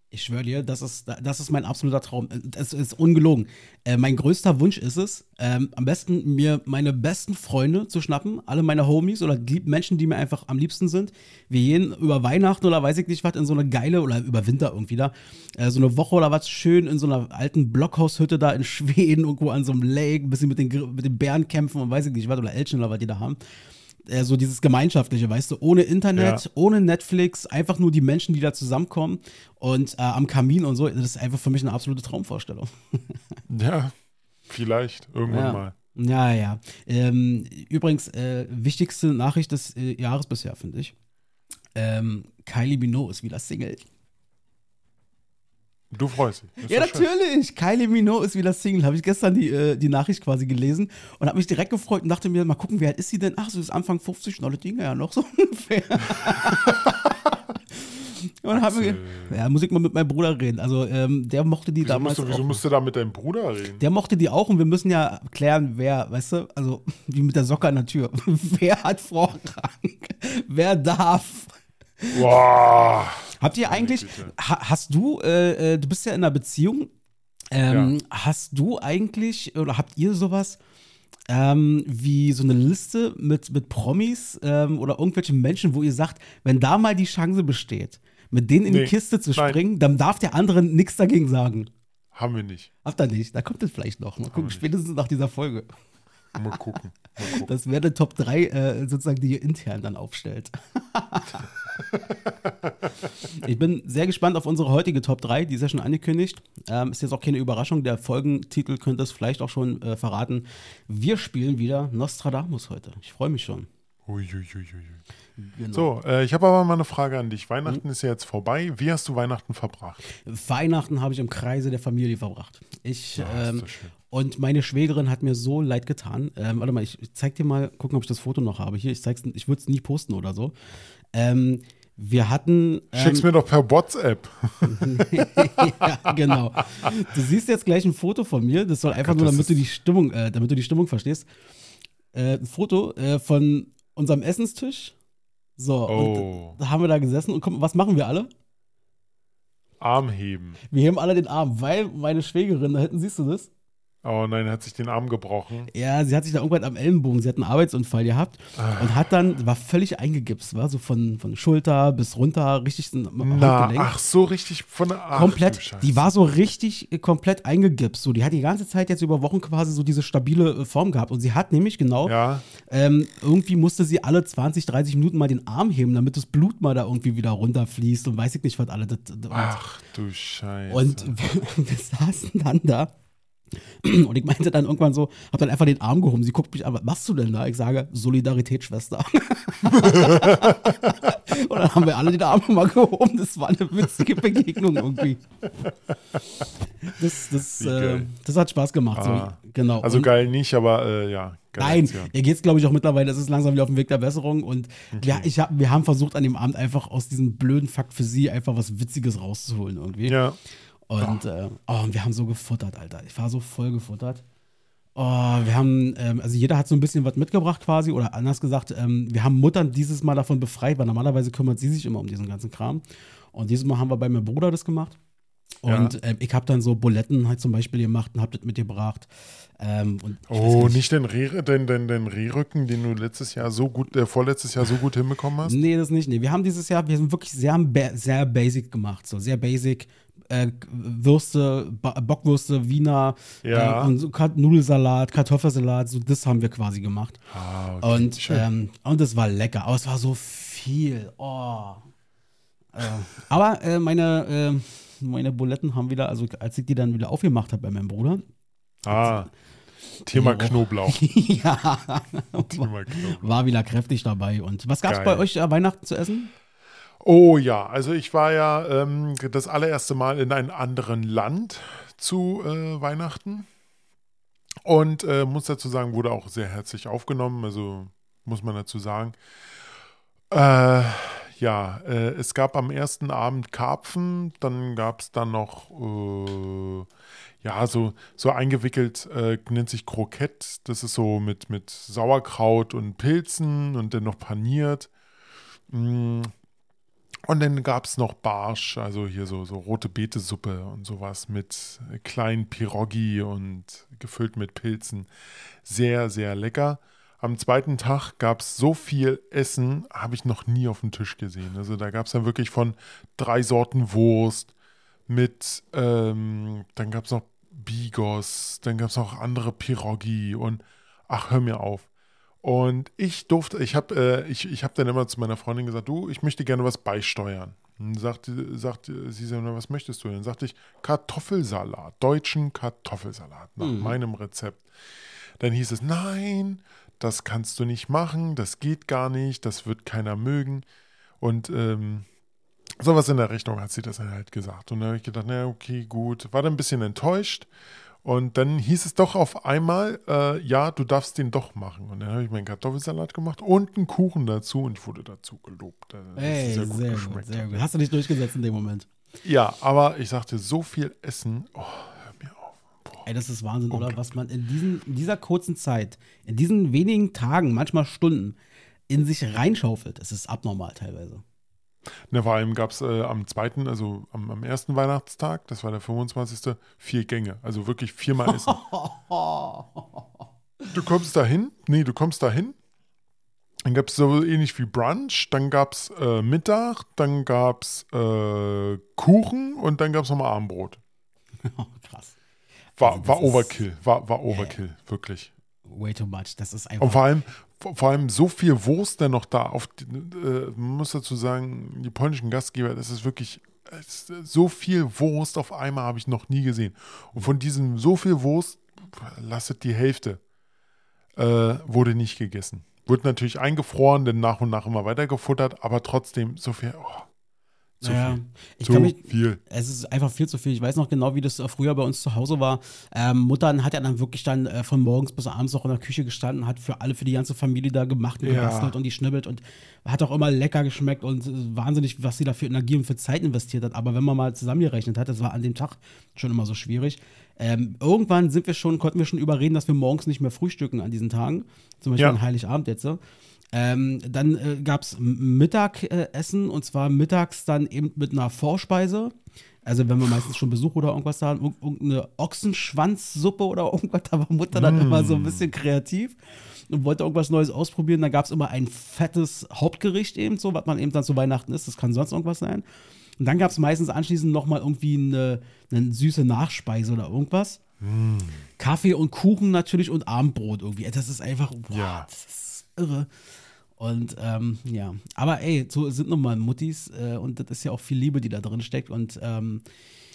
Ich schwöre dir, das ist, das ist mein absoluter Traum. Es ist ungelogen. Äh, mein größter Wunsch ist es, ähm, am besten mir meine besten Freunde zu schnappen, alle meine Homies oder die Menschen, die mir einfach am liebsten sind. Wir gehen über Weihnachten oder weiß ich nicht was in so eine geile oder über Winter irgendwie da, äh, so eine Woche oder was schön in so einer alten Blockhaushütte da in Schweden, irgendwo an so einem Lake, ein bisschen mit den, mit den Bären kämpfen und weiß ich nicht was oder Elchen oder was die da haben äh, so dieses Gemeinschaftliche, weißt du, ohne Internet, ja. ohne Netflix, einfach nur die Menschen, die da zusammenkommen und äh, am Kamin und so. Das ist einfach für mich eine absolute Traumvorstellung. ja, vielleicht, irgendwann ja. mal. Ja, ja. Ähm, übrigens, äh, wichtigste Nachricht des äh, Jahres bisher, finde ich. Ähm, Kylie Minogue ist wieder Single. Du freust dich. Ja, natürlich. Schön. Kylie Minogue ist wieder Single. Habe ich gestern die, äh, die Nachricht quasi gelesen und habe mich direkt gefreut und dachte mir, mal gucken, wie alt ist sie denn? Ach, sie ist Anfang 50, noch Dinge ja noch so ungefähr. Und haben wir, ja, muss ich mal mit meinem Bruder reden. Also ähm, der mochte die Wieso damals. musst du, wieso auch. musst du da mit deinem Bruder reden? Der mochte die auch und wir müssen ja klären, wer, weißt du, also wie mit der Socke an der Tür. wer hat Vorrang? wer darf? Boah. Habt ihr eigentlich, ha, hast du, äh, äh, du bist ja in einer Beziehung, ähm, hast du eigentlich oder habt ihr sowas ähm, wie so eine Liste mit, mit Promis ähm, oder irgendwelchen Menschen, wo ihr sagt, wenn da mal die Chance besteht, mit denen in Nee, die Kiste zu nein. springen, dann darf der andere nichts dagegen sagen. Haben wir nicht. Habt ihr nicht? Da kommt es vielleicht noch. Mal gucken, spätestens nach dieser Folge. Mal gucken. Mal gucken. Das wäre eine Top 3, äh, sozusagen, die ihr intern dann aufstellt. ich bin sehr gespannt auf unsere heutige Top 3, die ist ja schon angekündigt. Ähm, ist jetzt auch keine Überraschung, der Folgentitel könnte es vielleicht auch schon äh, verraten. Wir spielen wieder Nostradamus heute. Ich freue mich schon. Uiuiuiui. Genau. So, äh, ich habe aber mal eine Frage an dich. Weihnachten ist ja jetzt vorbei. Wie hast du Weihnachten verbracht? Weihnachten habe ich im Kreise der Familie verbracht. Ich, ist ähm. Und meine Schwägerin hat mir so leid getan. Ähm, warte mal, ich zeig dir mal, gucken, ob ich das Foto noch habe. Hier, ich zeig's, ich würde es nie posten oder so. Ähm, wir hatten. Ähm, Schick's mir doch per WhatsApp. ja, genau. Du siehst jetzt gleich ein Foto von mir. Das soll einfach Gott, nur, damit du die Stimmung, äh, damit du die Stimmung verstehst. Äh, ein Foto äh, von unserem Essenstisch. So, Oh. und da haben wir da gesessen und guck, was machen wir alle? Arm heben. Wir heben alle den Arm, weil meine Schwägerin, da hinten siehst du das? Oh nein, er hat sich den Arm gebrochen. Ja, sie hat sich da irgendwann am Ellenbogen, sie hat einen Arbeitsunfall gehabt Ah. und hat dann, war völlig eingegipst, war so von, von Schulter bis runter, richtig Na, Handgelenk. ach so, richtig von der ach, komplett, die war so richtig äh, komplett eingegipst. So, die hat die ganze Zeit jetzt über Wochen quasi so diese stabile äh, Form gehabt. Und sie hat nämlich genau, Ja, ähm, irgendwie musste sie alle 20, 30 Minuten mal den Arm heben, damit das Blut mal da irgendwie wieder runterfließt und weiß ich nicht, was alle. Das, das, ach du Scheiße. und wir, wir saßen dann da. Und ich meinte dann irgendwann so, hab dann einfach den Arm gehoben. Sie guckt mich an, was machst du denn da? Ich sage, Solidarität, Schwester. und dann haben wir alle den Arm mal gehoben. Das war eine witzige Begegnung irgendwie. Das, das, äh, geil. das hat Spaß gemacht. Ah. So, genau. also Und- geil nicht, aber äh, ja. geile Nein, ihr geht's glaube ich auch mittlerweile, es ist langsam wieder auf dem Weg der Besserung und wir, ich hab, wir haben versucht an dem Abend einfach aus diesem blöden Fakt für sie einfach was Witziges rauszuholen irgendwie. Ja, Und, äh, oh, und wir haben so gefuttert, Alter. Ich war so voll gefuttert. Oh, wir haben, ähm, also jeder hat so ein bisschen was mitgebracht quasi, oder anders gesagt, ähm, wir haben Muttern dieses Mal davon befreit, weil normalerweise kümmert sie sich immer um diesen ganzen Kram. Und dieses Mal haben wir bei meinem Bruder das gemacht. Und Ja. ähm, ich habe dann so Buletten halt zum Beispiel gemacht und hab das mitgebracht. Ähm, Oh, gar nicht den, Reh, den, den, den Rehrücken, den du letztes Jahr so gut, äh, vorletztes Jahr so gut hinbekommen hast? Nee, das nicht. Nee, wir haben dieses Jahr, wir sind wirklich sehr, sehr basic gemacht. So sehr basic. Äh, Würste, ba Bockwürste, Wiener, Ja. äh, und Kat- Nudelsalat, Kartoffelsalat, so das haben wir quasi gemacht. Ah, okay. Und, ähm, und es war lecker, aber es war so viel. Oh. Äh, aber äh, meine, äh, meine Buletten haben wieder, also als ich die dann wieder aufgemacht habe bei meinem Bruder, ah, Thema Ja. Knoblauch. ja, Thema Knoblauch. war wieder kräftig dabei. Und was gab's Geil. bei euch äh, Weihnachten zu essen? Oh ja, also ich war ja ähm, das allererste Mal in einem anderen Land zu äh, Weihnachten und äh, muss dazu sagen, wurde auch sehr herzlich aufgenommen, also muss man dazu sagen. Äh, ja, äh, es gab am ersten Abend Karpfen, dann gab es dann noch, äh, ja, so, so eingewickelt, äh, nennt sich Krokett, das ist so mit, mit Sauerkraut und Pilzen und dann noch paniert. Mm. Und dann gab es noch Barsch, also hier so, so rote Betesuppe und sowas mit kleinen Pirogi und gefüllt mit Pilzen. Sehr, sehr lecker. Am zweiten Tag gab es so viel Essen, habe ich noch nie auf dem Tisch gesehen. Also da gab es dann wirklich von drei Sorten Wurst mit, ähm, dann gab es noch Bigos, dann gab es noch andere Pirogi und ach, hör mir auf. Und ich durfte, ich habe äh, ich, ich hab dann immer zu meiner Freundin gesagt, du, ich möchte gerne was beisteuern. Und sagte, sagte sie so, was möchtest du? Dann sagte ich, Kartoffelsalat, deutschen Kartoffelsalat, nach Mhm. meinem Rezept. Dann hieß es, nein, das kannst du nicht machen, das geht gar nicht, das wird keiner mögen. Und ähm, sowas in der Richtung hat sie das dann halt gesagt. Und dann habe ich gedacht, na okay, gut. War dann ein bisschen enttäuscht Und dann hieß es doch auf einmal, äh, ja, du darfst den doch machen. Und dann habe ich meinen Kartoffelsalat gemacht und einen Kuchen dazu und ich wurde dazu gelobt. dass Ey, sehr, gut, sehr hat. gut. Hast du dich durchgesetzt in dem Moment? Ja, aber ich sagte, so viel Essen, oh, hör mir auf. Boah. Ey, das ist Wahnsinn, oder? Was man in, diesen, in dieser kurzen Zeit, in diesen wenigen Tagen, manchmal Stunden, in sich reinschaufelt. Das ist abnormal teilweise. Ne, vor allem gab es äh, am zweiten, also am, am ersten Weihnachtstag, das war der 25. vier Gänge. Also wirklich viermal Essen. du kommst da hin, nee, du kommst da hin. Dann gab es so ähnlich wie Brunch, dann gab es äh, Mittag, dann gab es äh, Kuchen und dann gab es nochmal Abendbrot. Krass. War, Also war Overkill, war, war Overkill, wirklich. Way too much. Das ist Und einfach. vor allem, vor allem so viel Wurst dann noch da. Auf, äh, man muss dazu sagen, die polnischen Gastgeber, das ist wirklich es ist so viel Wurst auf einmal habe ich noch nie gesehen. Und von diesem so viel Wurst, lasset die Hälfte, äh, wurde nicht gegessen. Wird natürlich eingefroren, dann nach und nach immer weiter gefuttert, aber trotzdem so viel. Oh, so naja, viel. ich kann mich, viel. es ist einfach viel zu viel. Ich weiß noch genau, wie das äh, früher bei uns zu Hause war. Ähm, Mutter hat ja dann wirklich dann äh, von morgens bis abends noch in der Küche gestanden, hat für alle, für die ganze Familie da gemacht und Ja. und die schnibbelt und hat auch immer lecker geschmeckt und äh, wahnsinnig, was sie da für Energie und für Zeit investiert hat. Aber wenn man mal zusammengerechnet hat, das war an dem Tag schon immer so schwierig. Ähm, irgendwann sind wir schon, konnten wir schon überreden, dass wir morgens nicht mehr frühstücken an diesen Tagen. Zum Beispiel Ja. an Heiligabend jetzt. so. Ähm, dann äh, gab es Mittagessen und zwar mittags dann eben mit einer Vorspeise. Also wenn wir meistens schon Besuch oder irgendwas da haben, irg- irgendeine Ochsenschwanzsuppe oder irgendwas, da war Mutter dann immer so ein bisschen kreativ und wollte irgendwas Neues ausprobieren. Dann gab es immer ein fettes Hauptgericht eben so, was man eben dann zu Weihnachten isst. Das kann sonst irgendwas sein. Und dann gab es meistens anschließend nochmal irgendwie eine, eine süße Nachspeise oder irgendwas. Kaffee und Kuchen natürlich und Abendbrot irgendwie. Das ist einfach, boah, Ja. das ist irre. Und ähm, ja, aber ey, so sind nun mal Muttis äh, und das ist ja auch viel Liebe, die da drin steckt. Und ähm,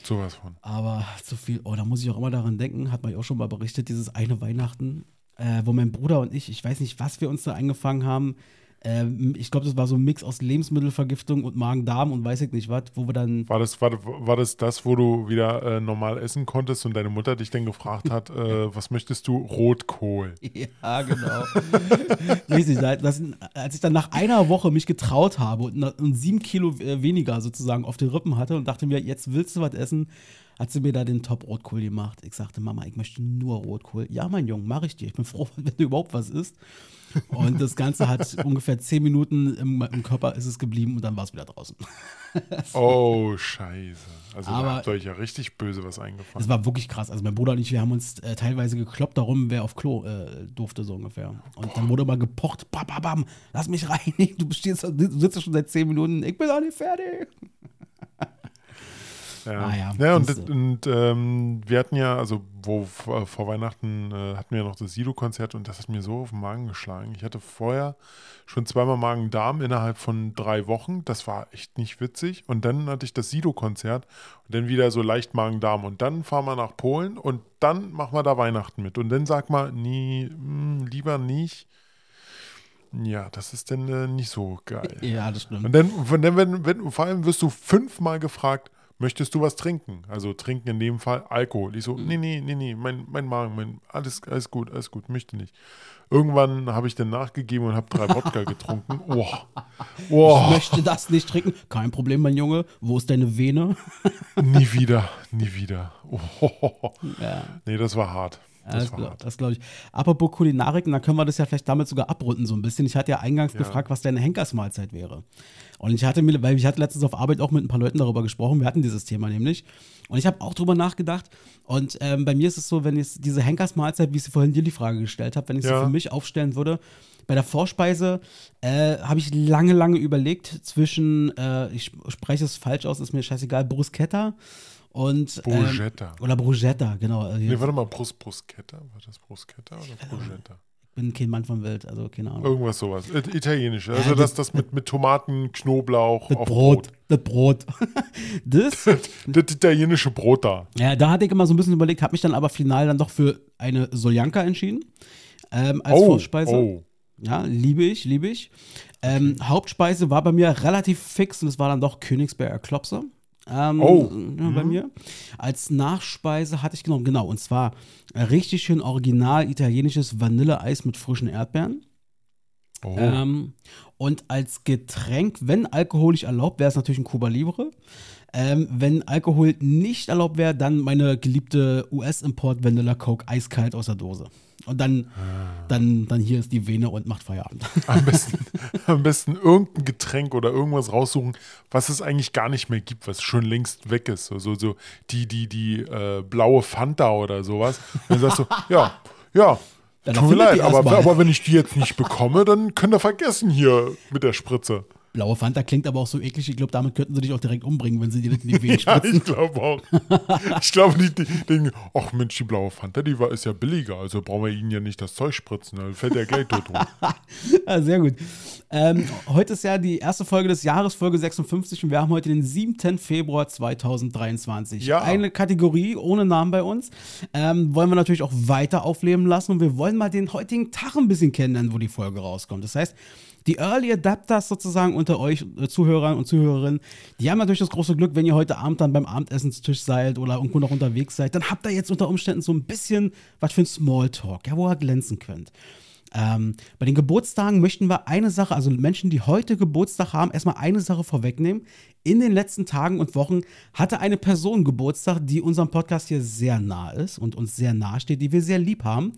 Sowas von. aber zu viel, oh, da muss ich auch immer daran denken, hat man ja auch schon mal berichtet, dieses eine Weihnachten, äh, wo mein Bruder und ich, ich weiß nicht, was wir uns da eingefangen haben. Ähm, ich glaube, das war so ein Mix aus Lebensmittelvergiftung und Magen-Darm und weiß ich nicht was, wo wir dann War das, war, war das das, wo du wieder äh, normal essen konntest und deine Mutter dich dann gefragt hat, äh, was möchtest du? Rotkohl. Ja, genau. Richtig, da- das, als ich dann nach einer Woche mich getraut habe und, und sieben Kilo äh, weniger sozusagen auf den Rippen hatte und dachte mir, jetzt willst du was essen, hat sie mir da den Top Rotkohl gemacht. Ich sagte, Mama, ich möchte nur Rotkohl. Ja, mein Junge, mache ich dir. Ich bin froh, wenn du überhaupt was isst. Und das Ganze hat ungefähr zehn Minuten im, im Körper ist es geblieben und dann war es wieder draußen. Oh, scheiße. Also Aber- da habt ihr euch ja richtig böse was eingefangen. Das war wirklich krass. Also mein Bruder und ich, wir haben uns äh, teilweise gekloppt darum, wer auf Klo äh, durfte, so ungefähr. Und dann wurde immer gepocht, bam, bam, bam, lass mich rein. Du, stehst, du sitzt schon seit zehn Minuten, ich bin noch nicht fertig. Ja, Ah ja, ja und, du. und ähm, wir hatten ja, also wo vor, vor Weihnachten äh, hatten wir ja noch das Sido-Konzert und das hat mir so auf den Magen geschlagen. Ich hatte vorher schon zweimal Magen-Darm innerhalb von drei Wochen. Das war echt nicht witzig. Und dann hatte ich das Sido-Konzert und dann wieder so leicht Magen-Darm. Und dann fahren wir nach Polen und dann machen wir da Weihnachten mit. Und dann sag mal, nee, mh, lieber nicht. Ja, das ist dann äh, nicht so geil. Ja, das stimmt. Und dann, dann wenn, wenn, vor allem wirst du fünfmal gefragt, möchtest du was trinken? Also trinken in dem Fall Alkohol. Ich so, Mhm. nee, nee, nee, nee, mein, mein Magen, mein, alles, alles gut, alles gut, möchte nicht. Irgendwann habe ich dann nachgegeben und habe drei Wodka getrunken. Oh, Ich oh möchte das nicht trinken. Kein Problem, mein Junge. Wo ist deine Vene? nie wieder, nie wieder. Oh, Ja. nee, das war hart. Das das glaube glaub ich. Apropos Kulinarik, und dann können wir das ja vielleicht damit sogar abrunden so ein bisschen. Ich hatte ja eingangs Ja. gefragt, was deine Henkersmahlzeit wäre. Und ich hatte mir, weil ich hatte letztens auf Arbeit auch mit ein paar Leuten darüber gesprochen, wir hatten dieses Thema nämlich. Und ich habe auch drüber nachgedacht. Und ähm, bei mir ist es so, wenn ich diese Henkersmahlzeit, wie ich sie vorhin dir die Frage gestellt habe, wenn ich Ja. sie für mich aufstellen würde, bei der Vorspeise äh, habe ich lange, lange überlegt zwischen, äh, ich spreche es falsch aus, ist mir scheißegal, Bruschetta und. ähm, Bruschetta. oder Bruschetta, genau. Also Nee, warte mal, Brus, Bruschetta? War das Bruschetta oder Bruschetta? Ich bin kein Mann von Welt, also keine Ahnung. Irgendwas sowas. Äh, Italienisch. Also Ja, das, das mit, mit Tomaten, Knoblauch Das auf Brot, das Brot. das, Das italienische Brot da. ja, da hatte ich immer so ein bisschen überlegt, habe mich dann aber final dann doch für eine Soljanka entschieden. Ähm, als Vorspeise. oh. Ja, liebe ich, liebe ich. Ähm, Hauptspeise war bei mir relativ fix und es war dann doch Königsberger Klopse. Ähm, Oh. äh, Bei mir. Als Nachspeise hatte ich genommen, genau, und zwar richtig schön original italienisches Vanilleeis mit frischen Erdbeeren. Oh. Ähm, und als Getränk, wenn alkoholisch erlaubt, wäre es natürlich ein Cuba Libre. Ähm, wenn Alkohol nicht erlaubt wäre, dann meine geliebte US-Import Vanilla Coke eiskalt aus der Dose. Und dann, dann, dann hier ist die Vene und macht Feierabend. Am besten, am besten irgendein Getränk oder irgendwas raussuchen, was es eigentlich gar nicht mehr gibt, was schon längst weg ist. So, so, so die, die, die äh, blaue Fanta oder sowas. Und dann sagst du, ja, ja, Dann tut mir leid, aber, aber wenn ich die jetzt nicht bekomme, dann könnt ihr vergessen hier mit der Spritze. Blaue Fanta klingt aber auch so eklig. Ich glaube, damit könnten sie dich auch direkt umbringen, wenn sie dir in die Ja, spritzen. ich glaube auch. Ich glaube, die, die denken, ach Mensch, die blaue Fanta, die war, ist ja billiger, also brauchen wir ihnen ja nicht das Zeug spritzen, dann fällt der gleich tot rum. Ah, sehr gut. Ähm, heute ist ja die erste Folge des Jahres, Folge 56, und wir haben heute den 7. Februar 2023. Ja. Eine Kategorie ohne Namen bei uns. Ähm, wollen wir natürlich auch weiter aufleben lassen und wir wollen mal den heutigen Tag ein bisschen kennenlernen, wo die Folge rauskommt. Das heißt, die Early Adapters sozusagen unter euch äh, Zuhörern und Zuhörerinnen, die haben natürlich das große Glück, wenn ihr heute Abend dann beim Abendessenstisch seid oder irgendwo noch unterwegs seid, dann habt ihr jetzt unter Umständen so ein bisschen was für ein Smalltalk, ja, wo ihr glänzen könnt. Ähm, bei den Geburtstagen möchten wir eine Sache, also Menschen, die heute Geburtstag haben, erstmal eine Sache vorwegnehmen. In den letzten Tagen und Wochen hatte eine Person Geburtstag, die unserem Podcast hier sehr nah ist und uns sehr nahe steht, die wir sehr lieb haben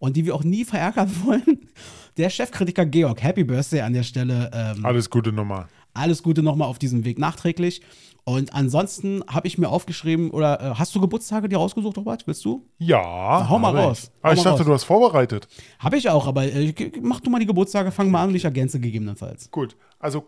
und die wir auch nie verärgern wollen. Der Chefkritiker Georg, Happy Birthday an der Stelle. Ähm, Alles Gute nochmal. alles Gute nochmal auf diesem Weg nachträglich. Und ansonsten habe ich mir aufgeschrieben, oder äh, hast du Geburtstage dir rausgesucht, Robert? Willst du? Ja. hau mal ich. raus. Aber Hau ich mal dachte, raus. du hast vorbereitet. Habe ich auch, aber äh, mach du mal die Geburtstage, fang mal an und ich ergänze gegebenenfalls. Gut. Also,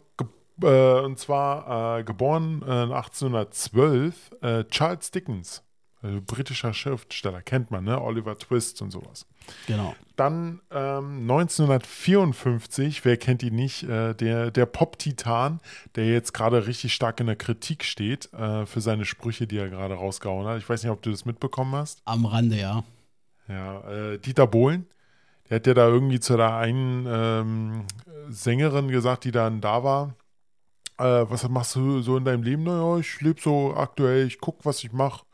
äh, und zwar äh, geboren äh, 1812, äh, Charles Dickens. Also britischer Schriftsteller, kennt man, ne? Oliver Twist und sowas. Genau. Dann ähm, 1954, wer kennt ihn nicht, äh, der, der Pop-Titan, der jetzt gerade richtig stark in der Kritik steht äh, für seine Sprüche, die er gerade rausgehauen hat. Ich weiß nicht, ob du das mitbekommen hast. Am Rande, ja. Ja, äh, Dieter Bohlen, der hat ja da irgendwie zu der einen ähm, Sängerin gesagt, die dann da war. Äh, was machst du so in deinem Leben? Naja, ich lebe so aktuell, ich gucke, was ich mache.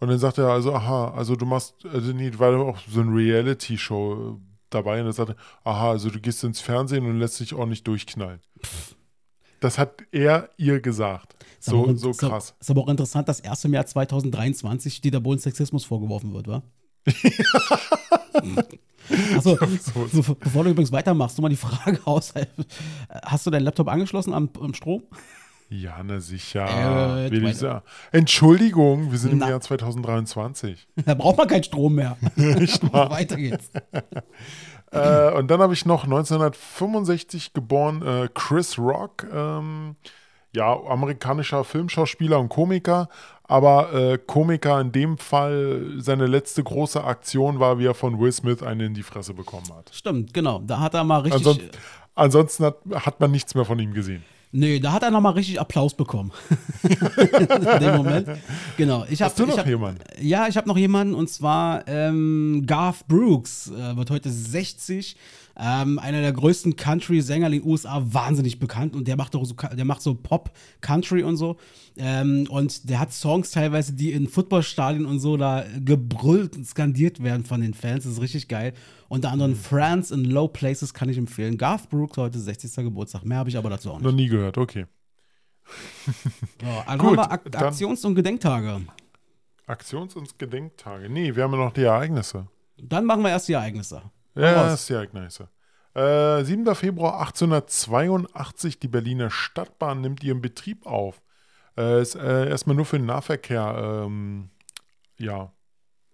Und dann sagt er also, aha, also du machst, also nee, war auch so ein Reality-Show dabei und er sagte, aha, also du gehst ins Fernsehen und lässt dich auch nicht durchknallen. Das hat er ihr gesagt. Aber So, so ist aber- krass. Ist aber auch interessant, dass erst im Jahr 2023 Dieter Bohlen Sexismus vorgeworfen wird, wa? Achso, so- so, bevor du übrigens weitermachst, du mal die Frage aus. Hast du deinen Laptop angeschlossen am, am Strom? Ja, na sicher. Äh, will weiter. ich sagen. Entschuldigung, wir sind im Na. Jahr 2023. Da braucht man keinen Strom mehr. Weiter geht's. äh, und dann habe ich noch 1965 geboren äh, Chris Rock. Ähm, ja, amerikanischer Filmschauspieler und Komiker. Aber äh, Komiker in dem Fall, seine letzte große Aktion war, wie er von Will Smith einen in die Fresse bekommen hat. Stimmt, genau. Da hat er mal richtig. Ansonsten, ansonsten hat, hat man nichts mehr von ihm gesehen. Nee, da hat er nochmal richtig Applaus bekommen. In dem Moment. Genau. Ich hab, Hast du noch hab, jemanden? Ja, ich habe noch jemanden und zwar ähm, Garth Brooks, äh, wird heute 60. Ähm, einer der größten Country-Sänger in den USA, wahnsinnig bekannt und der macht auch so, der macht so Pop, Country und so. Ähm, und der hat Songs teilweise, die in Footballstadien und so da gebrüllt und skandiert werden von den Fans. Das ist richtig geil. Unter anderem France in Low Places kann ich empfehlen. Garth Brooks heute 60. Geburtstag. Mehr habe ich aber dazu auch nicht. Noch nie gehört, okay. So, also Gut, haben wir Aktions- und Gedenktage. Aktions- und Gedenktage. Nee, wir haben ja noch die Ereignisse. Dann machen wir erst die Ereignisse. Ja, das ist die Ereignisse. Äh, 7. Februar 1882, die Berliner Stadtbahn nimmt ihren Betrieb auf. Äh, ist äh, erstmal nur für den Nahverkehr, ähm, ja,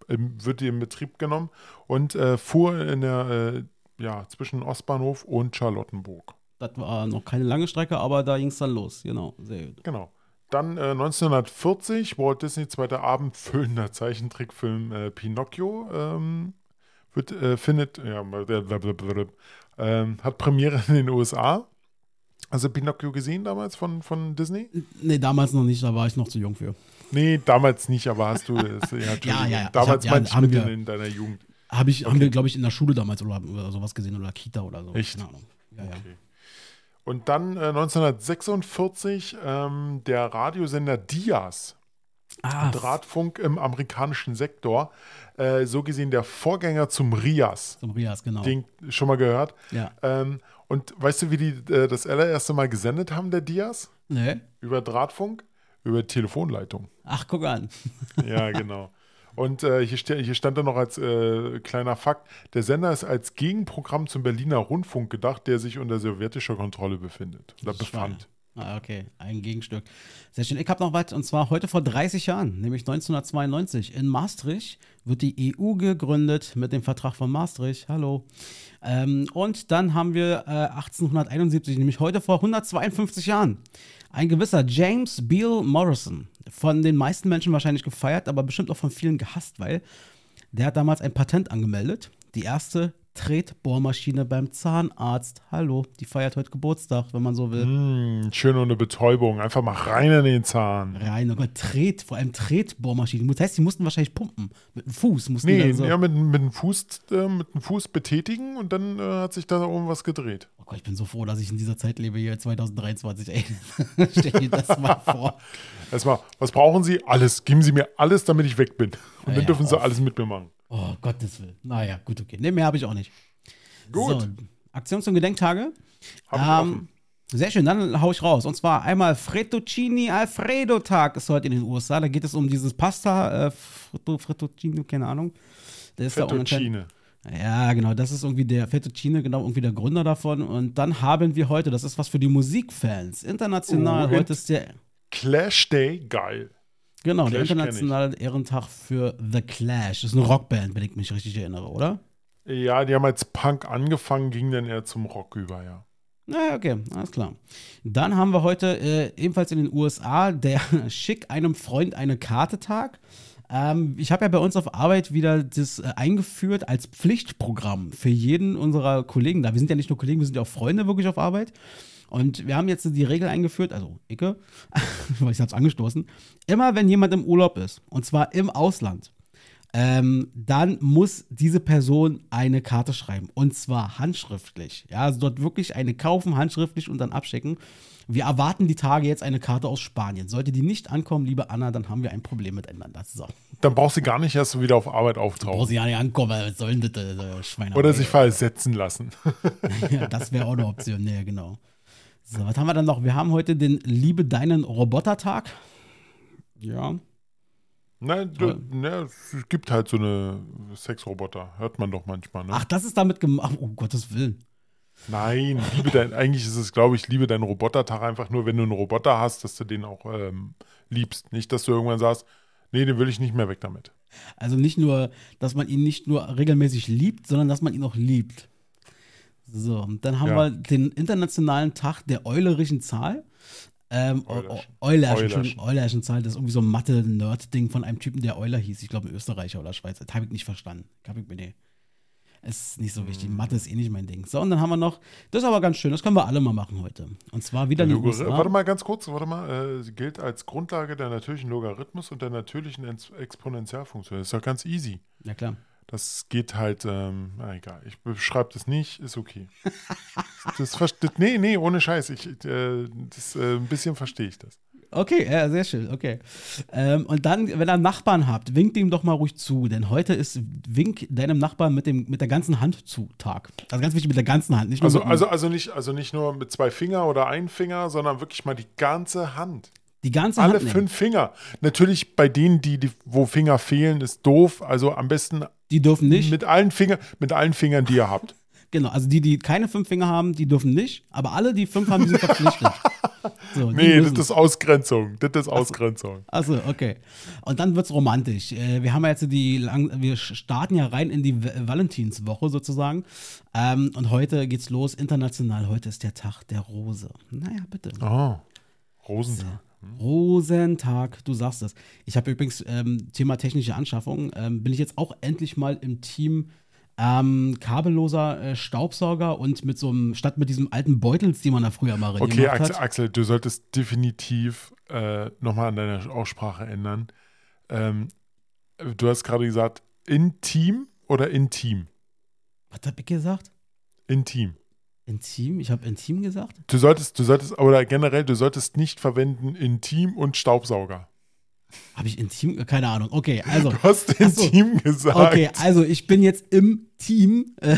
wird die in Betrieb genommen und äh, fuhr in der, äh, ja, zwischen Ostbahnhof und Charlottenburg. Das war noch keine lange Strecke, aber da ging es dann los. Genau, sehr gut. Genau. Dann äh, 1940, Walt Disney zweiter abendfüllender Zeichentrickfilm äh, Pinocchio ähm, wird, äh, findet, ja, ähm, hat Premiere in den USA. Also Pinocchio gesehen damals von, von Disney? Nee, damals noch nicht, da war ich noch zu jung für. Nee, damals nicht, aber hast du es. Ja, ja, ich Damals hab- ja, mit wir- in, in deiner Jugend. Hab ich, Haben wir, glaube ich, in der Schule damals oder, oder sowas gesehen oder Kita oder so. Echt? Keine Ahnung. Ja, ja. Okay. Und dann äh, 1946 ähm, der Radiosender Diaz. Ah, Drahtfunk im amerikanischen Sektor. Äh, so gesehen der Vorgänger zum Rias. zum Rias, genau. Den schon mal gehört. Ja. Ähm, und weißt du, wie die äh, das allererste Mal gesendet haben, der Diaz? Ne? Über Drahtfunk? Über Telefonleitung. Ach, guck an. Ja, genau. Und äh, hier, ste hier stand dann noch als äh, kleiner Fakt, der Sender ist als Gegenprogramm zum Berliner Rundfunk gedacht, der sich unter sowjetischer Kontrolle befindet. Oder befand. Ah, okay, ein Gegenstück. Sehr schön. Ich habe noch was, und zwar heute vor 30 Jahren, nämlich 1992. In Maastricht wird die EU gegründet mit dem Vertrag von Maastricht. Hallo. Ähm, und dann haben wir äh, 1871, nämlich heute vor 152 Jahren, ein gewisser James Beale Morrison. Von den meisten Menschen wahrscheinlich gefeiert, aber bestimmt auch von vielen gehasst, weil der hat damals ein Patent angemeldet. Die erste Tretbohrmaschine beim Zahnarzt. Hallo, die feiert heute Geburtstag, wenn man so will. Hm, schön ohne Betäubung. Einfach mal rein in den Zahn. Rein, oh Gott, Tret, vor allem Tretbohrmaschinen. Das heißt, die mussten wahrscheinlich pumpen. Mit dem Fuß mussten Nee, die dann so. ja, mit, mit, dem Fuß, äh, mit dem Fuß betätigen und dann äh, hat sich da oben was gedreht. Oh Gott, ich bin so froh, dass ich in dieser Zeit lebe, hier 2023. Ey, stell dir das mal vor. Erstmal, was brauchen Sie? Alles. Geben Sie mir alles, damit ich weg bin. Und Ja, dann dürfen Sie auf. alles mit mir machen. Oh, Gottes Willen. Naja, gut, okay. Ne, mehr habe ich auch nicht. Gut. So, Aktions- und Gedenktage. Hab Ähm, sehr schön, dann hau ich raus. Und zwar einmal Fettuccini Alfredo Tag ist heute in den USA. Da geht es um dieses Pasta, äh, Fritto, Fettuccini, keine Ahnung. Der ist da Fettuccine. Ja, genau, das ist irgendwie der Fettuccine, genau, irgendwie der Gründer davon. Und dann haben wir heute, das ist was für die Musikfans, international, Oh, heute ist der, Clash Day, geil. Genau, der Clash ich. internationale Ehrentag für The Clash. Das ist eine Rockband, wenn ich mich richtig erinnere, oder? Ja, die haben als Punk angefangen, ging dann eher zum Rock über, ja. Na, okay, alles klar. Dann haben wir heute äh, ebenfalls in den USA der Schick einem Freund eine Karte Tag. Ähm, ich habe ja bei uns auf Arbeit wieder das äh, eingeführt als Pflichtprogramm für jeden unserer Kollegen da. Wir sind ja nicht nur Kollegen, wir sind ja auch Freunde wirklich auf Arbeit. Und wir haben jetzt die Regel eingeführt, also Icke, weil ich habe es angestoßen, immer wenn jemand im Urlaub ist, und zwar im Ausland, ähm, dann muss diese Person eine Karte schreiben. Und zwar handschriftlich. Ja, also dort wirklich eine kaufen, handschriftlich und dann abschicken. Wir erwarten die Tage jetzt eine Karte aus Spanien. Sollte die nicht ankommen, liebe Anna, dann haben wir ein Problem miteinander. So. Dann brauchst du gar nicht erst wieder auf Arbeit auftauchen. sie ja nicht ankommen, was soll denn das, äh, Schweine? Oder sich versetzen lassen. ja, das wäre auch eine Option. Nee, genau. So, was haben wir dann noch? Wir haben heute den Liebe deinen Robotertag. Ja. Nein, du, ne, es gibt halt so eine Sexroboter. Hört man doch manchmal, ne? Ach, das ist damit gemacht. Um Gottes Willen. Nein, liebe dein, eigentlich ist es, glaube ich, liebe deinen Robotertag einfach nur, wenn du einen Roboter hast, dass du den auch ähm, liebst. Nicht, dass du irgendwann sagst, nee, den will ich nicht mehr weg damit. Also nicht nur, dass man ihn nicht nur regelmäßig liebt, sondern dass man ihn auch liebt. So, und dann haben Ja. wir den internationalen Tag der eulerischen Zahl. Ähm, Eulerschen. Eulerschen, Eulerschen, Zahl, das ist irgendwie so ein Mathe-Nerd-Ding von einem Typen, der Euler hieß. Ich glaube, ein Österreicher oder Schweizer. Das habe ich nicht verstanden. Hab ich mir nee. Ist nicht so wichtig. Hm. Mathe ist eh nicht mein Ding. So, und dann haben wir noch, das ist aber ganz schön, das können wir alle mal machen heute. Und zwar wieder Logari- USA. Warte mal ganz kurz, warte mal. Äh, gilt als Grundlage der natürlichen Logarithmus und der natürlichen Exponentialfunktion. Das ist doch ganz easy. Ja, klar. Das geht halt, ähm, na egal, ich beschreibe das nicht, ist okay. das, das, nee, nee, ohne Scheiß. Ich, äh, das, äh, ein bisschen verstehe ich das. Okay, ja, sehr schön, okay. Ähm, und dann, wenn ihr einen Nachbarn habt, winkt ihm doch mal ruhig zu, denn heute ist Wink deinem Nachbarn mit, dem, mit der ganzen Hand zu Tag. Also ganz wichtig, mit der ganzen Hand. Nicht nur Also, also, also, nicht, also nicht nur mit zwei Finger oder ein Finger, sondern wirklich mal die ganze Hand. Die ganze Alle fünf Finger. Natürlich bei denen, die, die, wo Finger fehlen, ist doof. Also am besten Die dürfen nicht. mit allen Fingern, mit allen Fingern, die ihr habt. genau, also die, die keine fünf Finger haben, die dürfen nicht. Aber alle, die fünf haben, die sind verpflichtet. So, Nee, das ist Ausgrenzung. Das ist Ausgrenzung. Achso, okay. Und dann wird's romantisch. Äh, wir haben ja jetzt die lang, wir starten ja rein in die Valentinswoche sozusagen. Ähm, und heute geht's los international. Heute ist der Tag der Rose. Naja, bitte. Oh, Rosentag. Rosentag, du sagst es. Ich habe übrigens ähm, Thema technische Anschaffung. Ähm, bin ich jetzt auch endlich mal im Team ähm, kabelloser äh, Staubsauger und mit so einem, statt mit diesem alten Beutels, die man da früher mal Okay, Axel, hat. Axel, du solltest definitiv äh, nochmal an deiner Aussprache ändern. Ähm, du hast gerade gesagt, intim oder intim? Was hab ich gesagt? Intim. Intim? Ich habe intim gesagt? Du solltest, du solltest, oder generell, du solltest nicht verwenden Intim und Staubsauger. Habe ich intim? Keine Ahnung. Okay, also. Du hast intim gesagt. Okay, also ich bin jetzt im Team äh,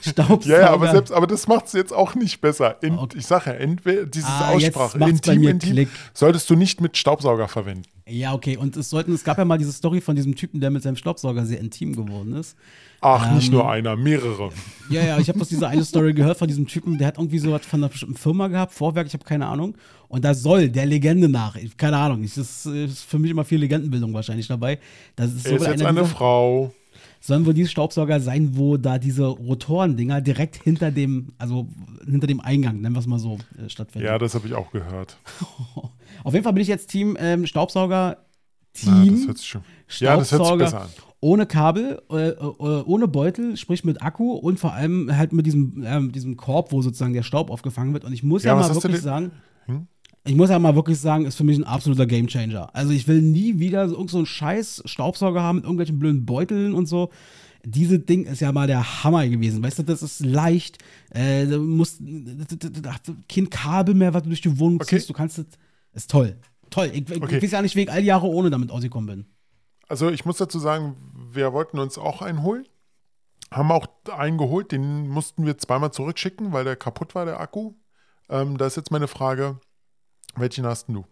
Staubsauger. Ja, ja, aber, selbst, aber das macht es jetzt auch nicht besser. In, okay. Ich sage ja, entweder diese ah, Aussprache, intim, intim, Klick. solltest du nicht mit Staubsauger verwenden. Ja, okay. Und es sollten, es gab ja mal diese Story von diesem Typen, der mit seinem Staubsauger sehr intim geworden ist. Ach, ähm, nicht nur einer, mehrere. Ja, ja, ich habe aus dieser eine Story gehört von diesem Typen, der hat irgendwie so was von einer bestimmten Firma gehabt, Vorwerk, ich habe keine Ahnung. Und da soll der Legende nach, keine Ahnung, das ist, ist für mich immer viel Legendenbildung wahrscheinlich dabei. Das ist, er ist jetzt eine Frau. Sollen wohl diese Staubsauger sein, wo da diese Rotorendinger direkt hinter dem, also hinter dem Eingang, nennen wir es mal so, äh, stattfinden. Ja, das habe ich auch gehört. Auf jeden Fall bin ich jetzt Team ähm, Staubsauger. Team. Ja, das hört sich schon. Ja, das hört sich besser an ohne Kabel, äh, äh, ohne Beutel, sprich mit Akku und vor allem halt mit diesem, äh, diesem Korb, wo sozusagen der Staub aufgefangen wird. Und ich muss ja, ja mal wirklich sagen? Ich muss ja mal wirklich sagen, ist für mich ein absoluter Gamechanger. Also ich will nie wieder so, irgend so einen scheiß Staubsauger haben mit irgendwelchen blöden Beuteln und so. Diese Ding ist ja mal der Hammer gewesen. Weißt du, das ist leicht. Äh, du musst kein Kabel mehr, was du durch die Wohnung okay. ziehst. Du kannst das. Ist toll. Toll. Ich, okay. ich weiß ja nicht, wie ich all Jahre ohne damit ausgekommen bin. Also ich muss dazu sagen, wir wollten uns auch einen holen. Haben auch einen geholt, den mussten wir zweimal zurückschicken, weil der kaputt war, der Akku. Ähm, da ist jetzt meine Frage, welchen hast du?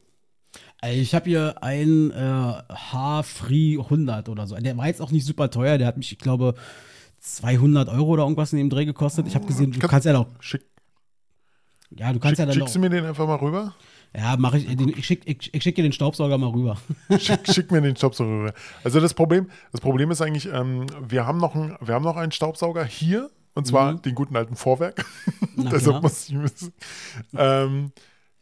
Ich habe hier einen äh, H-Free 100 oder so. Der war jetzt auch nicht super teuer. Der hat mich, ich glaube, 200 Euro oder irgendwas in dem Dreh gekostet. Ich habe gesehen, du Kann, kannst ja noch. Schick. Ja, du kannst schick, ja dann Schickst du mir den einfach mal rüber? Ja, mache ich. Ich schicke ich, ich schick dir den Staubsauger mal rüber. Schick, schick, mir den Staubsauger rüber. Also das Problem, das Problem ist eigentlich, ähm, wir, haben noch ein, wir haben noch einen Staubsauger hier, und zwar mhm. den guten alten Vorwerk. Deshalb muss ich müssen. Ähm,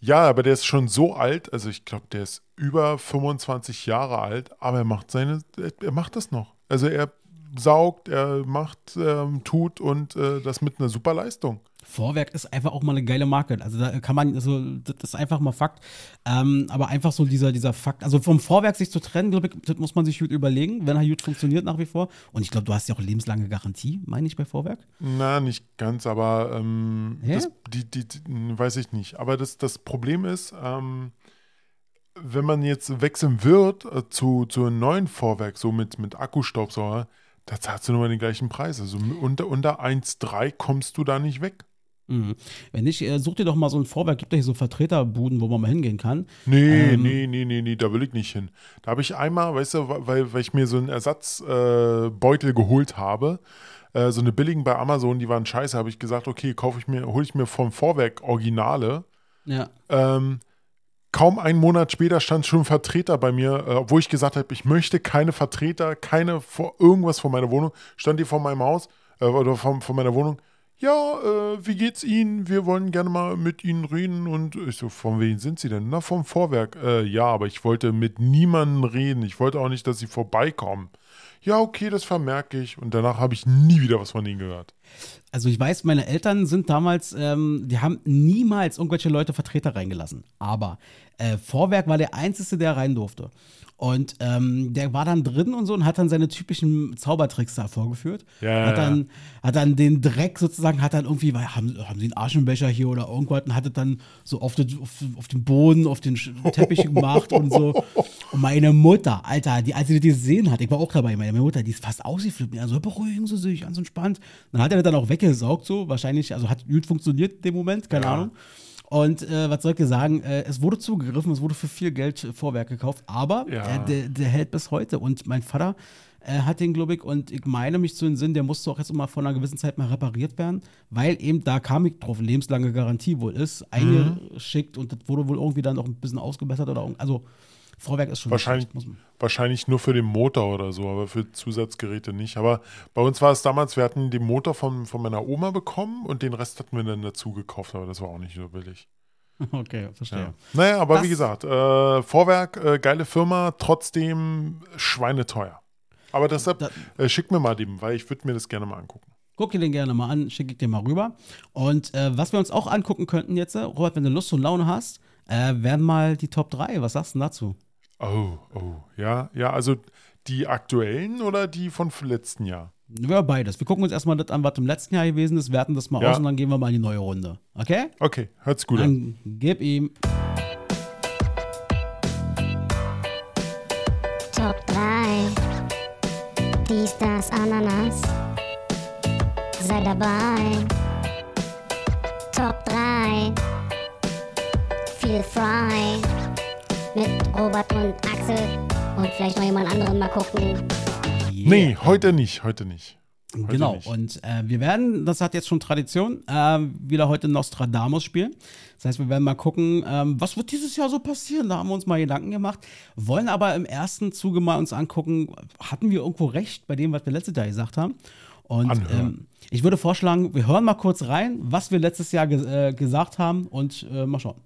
ja, aber der ist schon so alt, also ich glaube, der ist über 25 Jahre alt, aber er macht seine, er macht das noch. Also er saugt, er macht, ähm, tut und äh, das mit einer super Leistung. Vorwerk ist einfach auch mal eine geile Marke. Also da kann man, also das ist einfach mal Fakt. Ähm, aber einfach so dieser, dieser Fakt, also vom Vorwerk sich zu trennen, glaube ich, das muss man sich gut überlegen, wenn er gut funktioniert nach wie vor. Und ich glaube, du hast ja auch lebenslange Garantie, meine ich, bei Vorwerk. Na, nicht ganz, aber ähm, das, die, die, die, weiß ich nicht. Aber das, das Problem ist, ähm, wenn man jetzt wechseln wird äh, zu, zu einem neuen Vorwerk, so mit, mit Akkustaubsauger, da zahlst du nur mal den gleichen Preis. Also unter, unter 1,3 kommst du da nicht weg. Mhm. Wenn nicht, äh, such dir doch mal so ein Vorwerk, gibt ja hier so Vertreterbuden, wo man mal hingehen kann. Nee, ähm, nee, nee, nee, nee, da will ich nicht hin. Da habe ich einmal, weißt du, weil, weil ich mir so einen Ersatzbeutel äh, geholt habe, äh, so eine billigen bei Amazon, die waren scheiße, habe ich gesagt, okay, kaufe ich mir, hole ich mir vom Vorwerk Originale. Ja. Ähm, kaum einen Monat später stand schon ein Vertreter bei mir, äh, obwohl ich gesagt habe, ich möchte keine Vertreter, keine vor irgendwas von meiner Wohnung, stand die vor meinem Haus äh, oder von, von meiner Wohnung ja, äh, wie geht's Ihnen? Wir wollen gerne mal mit Ihnen reden. Und ich so, von wem sind Sie denn? Na, vom Vorwerk. Äh, ja, aber ich wollte mit niemandem reden. Ich wollte auch nicht, dass Sie vorbeikommen. Ja, okay, das vermerke ich. Und danach habe ich nie wieder was von Ihnen gehört. Also ich weiß, meine Eltern sind damals, ähm, die haben niemals irgendwelche Leute Vertreter reingelassen. Aber äh, Vorwerk war der Einzige, der rein durfte. Und ähm, der war dann drin und so und hat dann seine typischen Zaubertricks da vorgeführt. Ja, hat, dann, hat dann den Dreck sozusagen, hat dann irgendwie, weil, haben, haben sie einen Aschenbecher hier oder irgendwas und hatte dann so auf, den, auf, auf den Boden, auf den Teppich gemacht und so. Und meine Mutter, Alter, die, als sie das gesehen hat, ich war auch dabei, meine Mutter, die ist fast ausgeflippt. Also beruhigen Sie sich, ganz entspannt. Dann hat er das dann auch weggesaugt, so wahrscheinlich, also hat gut funktioniert in dem Moment, keine ja. Ahnung. Und äh, was soll ich dir sagen? Äh, es wurde zugegriffen, es wurde für viel Geld Vorwerk gekauft, aber ja. äh, der, der, hält bis heute. Und mein Vater äh, hat den, glaube ich, und ich meine mich zu den Sinn, der musste auch jetzt mal vor einer gewissen Zeit mal repariert werden, weil eben da kam ich drauf, lebenslange Garantie wohl ist, mhm. eingeschickt und das wurde wohl irgendwie dann noch ein bisschen ausgebessert oder also Vorwerk ist schon wahrscheinlich, wahrscheinlich nur für den Motor oder so, aber für Zusatzgeräte nicht. Aber bei uns war es damals, wir hatten den Motor von, von meiner Oma bekommen und den Rest hatten wir dann dazu gekauft, aber das war auch nicht so billig. Okay, verstehe. Ja. Naja, aber das, wie gesagt, äh, Vorwerk, äh, geile Firma, trotzdem schweineteuer. Aber deshalb da, äh, schick mir mal den, weil ich würde mir das gerne mal angucken. Guck dir den gerne mal an, schicke ich dir mal rüber. Und äh, was wir uns auch angucken könnten jetzt, Robert, wenn du Lust und Laune hast, äh, wären mal die Top 3. Was sagst du dazu? Oh, oh, ja, ja, also die aktuellen oder die von letzten Jahr? Ja, beides. Wir gucken uns erstmal das an, was im letzten Jahr gewesen ist, werten das mal Ja. aus und dann gehen wir mal in die neue Runde. Okay? Okay, hört's gut an. Dann gib ihm. Top 3. Dies, das, Ananas. Sei dabei. Top 3. Feel frei. Mit Robert und Axel. Und vielleicht noch jemand anderen mal gucken. Nee, heute nicht, heute nicht. Heute Genau, nicht. und äh, wir werden, das hat jetzt schon Tradition, äh, wieder heute Nostradamus spielen. Das heißt, wir werden mal gucken, ähm, was wird dieses Jahr so passieren. Da haben wir uns mal Gedanken gemacht. Wollen aber im ersten Zuge mal uns angucken, hatten wir irgendwo recht bei dem, was wir letztes Jahr gesagt haben. Und ähm, ich würde vorschlagen, wir hören mal kurz rein, was wir letztes Jahr ge äh, gesagt haben und äh, mal schauen.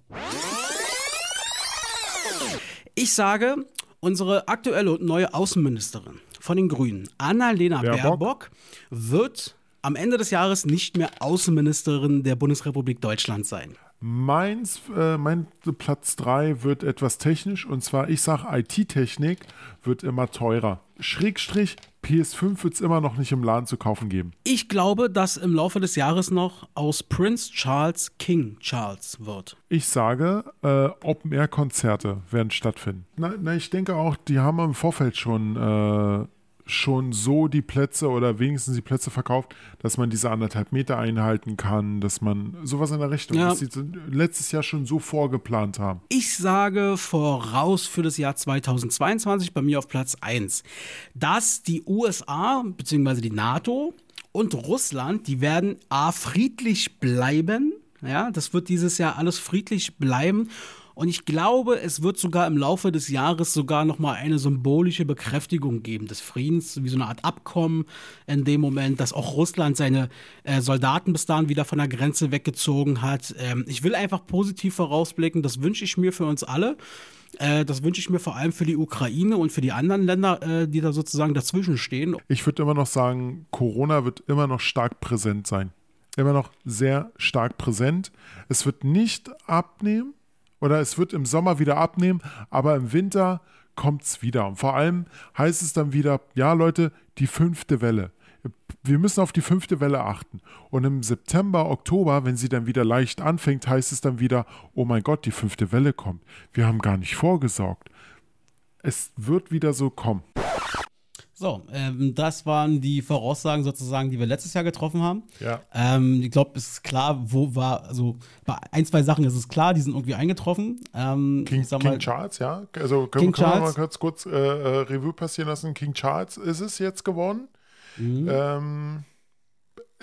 Ich sage, unsere aktuelle und neue Außenministerin von den Grünen, Annalena Baerbock. Baerbock, wird am Ende des Jahres nicht mehr Außenministerin der Bundesrepublik Deutschland sein. Meins, äh, mein Platz 3 wird etwas technisch und zwar, ich sage, IT-Technik wird immer teurer. Schrägstrich, PS5 wird es immer noch nicht im Laden zu kaufen geben. Ich glaube, dass im Laufe des Jahres noch aus Prince Charles King Charles wird. Ich sage, äh, Open-Air-Konzerte werden stattfinden. Na, na, ich denke auch, die haben im Vorfeld schon, äh, schon so die Plätze oder wenigstens die Plätze verkauft, dass man diese anderthalb Meter einhalten kann, dass man sowas in der Richtung, Ja. dass sie letztes Jahr schon so vorgeplant haben. Ich sage voraus für das Jahr 2022 bei mir auf Platz 1, dass die USA bzw. die NATO und Russland, die werden A friedlich bleiben. Ja, das wird dieses Jahr alles friedlich bleiben. Und ich glaube, es wird sogar im Laufe des Jahres sogar noch mal eine symbolische Bekräftigung geben des Friedens, wie so eine Art Abkommen in dem Moment, dass auch Russland seine äh, Soldaten bis dahin wieder von der Grenze weggezogen hat. Ähm, ich will einfach positiv vorausblicken, das wünsche ich mir für uns alle. Äh, das wünsche ich mir vor allem für die Ukraine und für die anderen Länder, äh, die da sozusagen dazwischen stehen. Ich würde immer noch sagen, Corona wird immer noch stark präsent sein. Immer noch sehr stark präsent. Es wird nicht abnehmen oder es wird im Sommer wieder abnehmen, aber im Winter kommt es wieder. Und vor allem heißt es dann wieder, ja Leute, die fünfte Welle. Wir müssen auf die fünfte Welle achten. Und im September, Oktober, wenn sie dann wieder leicht anfängt, heißt es dann wieder, oh mein Gott, die fünfte Welle kommt. Wir haben gar nicht vorgesorgt. Es wird wieder so kommen. So, ähm, das waren die Voraussagen sozusagen, die wir letztes Jahr getroffen haben. Ja. Ähm, ich glaube, es ist klar, wo war, also bei ein, zwei Sachen ist es klar, die sind irgendwie eingetroffen. Ähm, King, sag King mal, Charles, ja. Also können, King können wir mal kurz, kurz äh, äh, Revue passieren lassen. King Charles ist es jetzt geworden. Mhm. Ähm,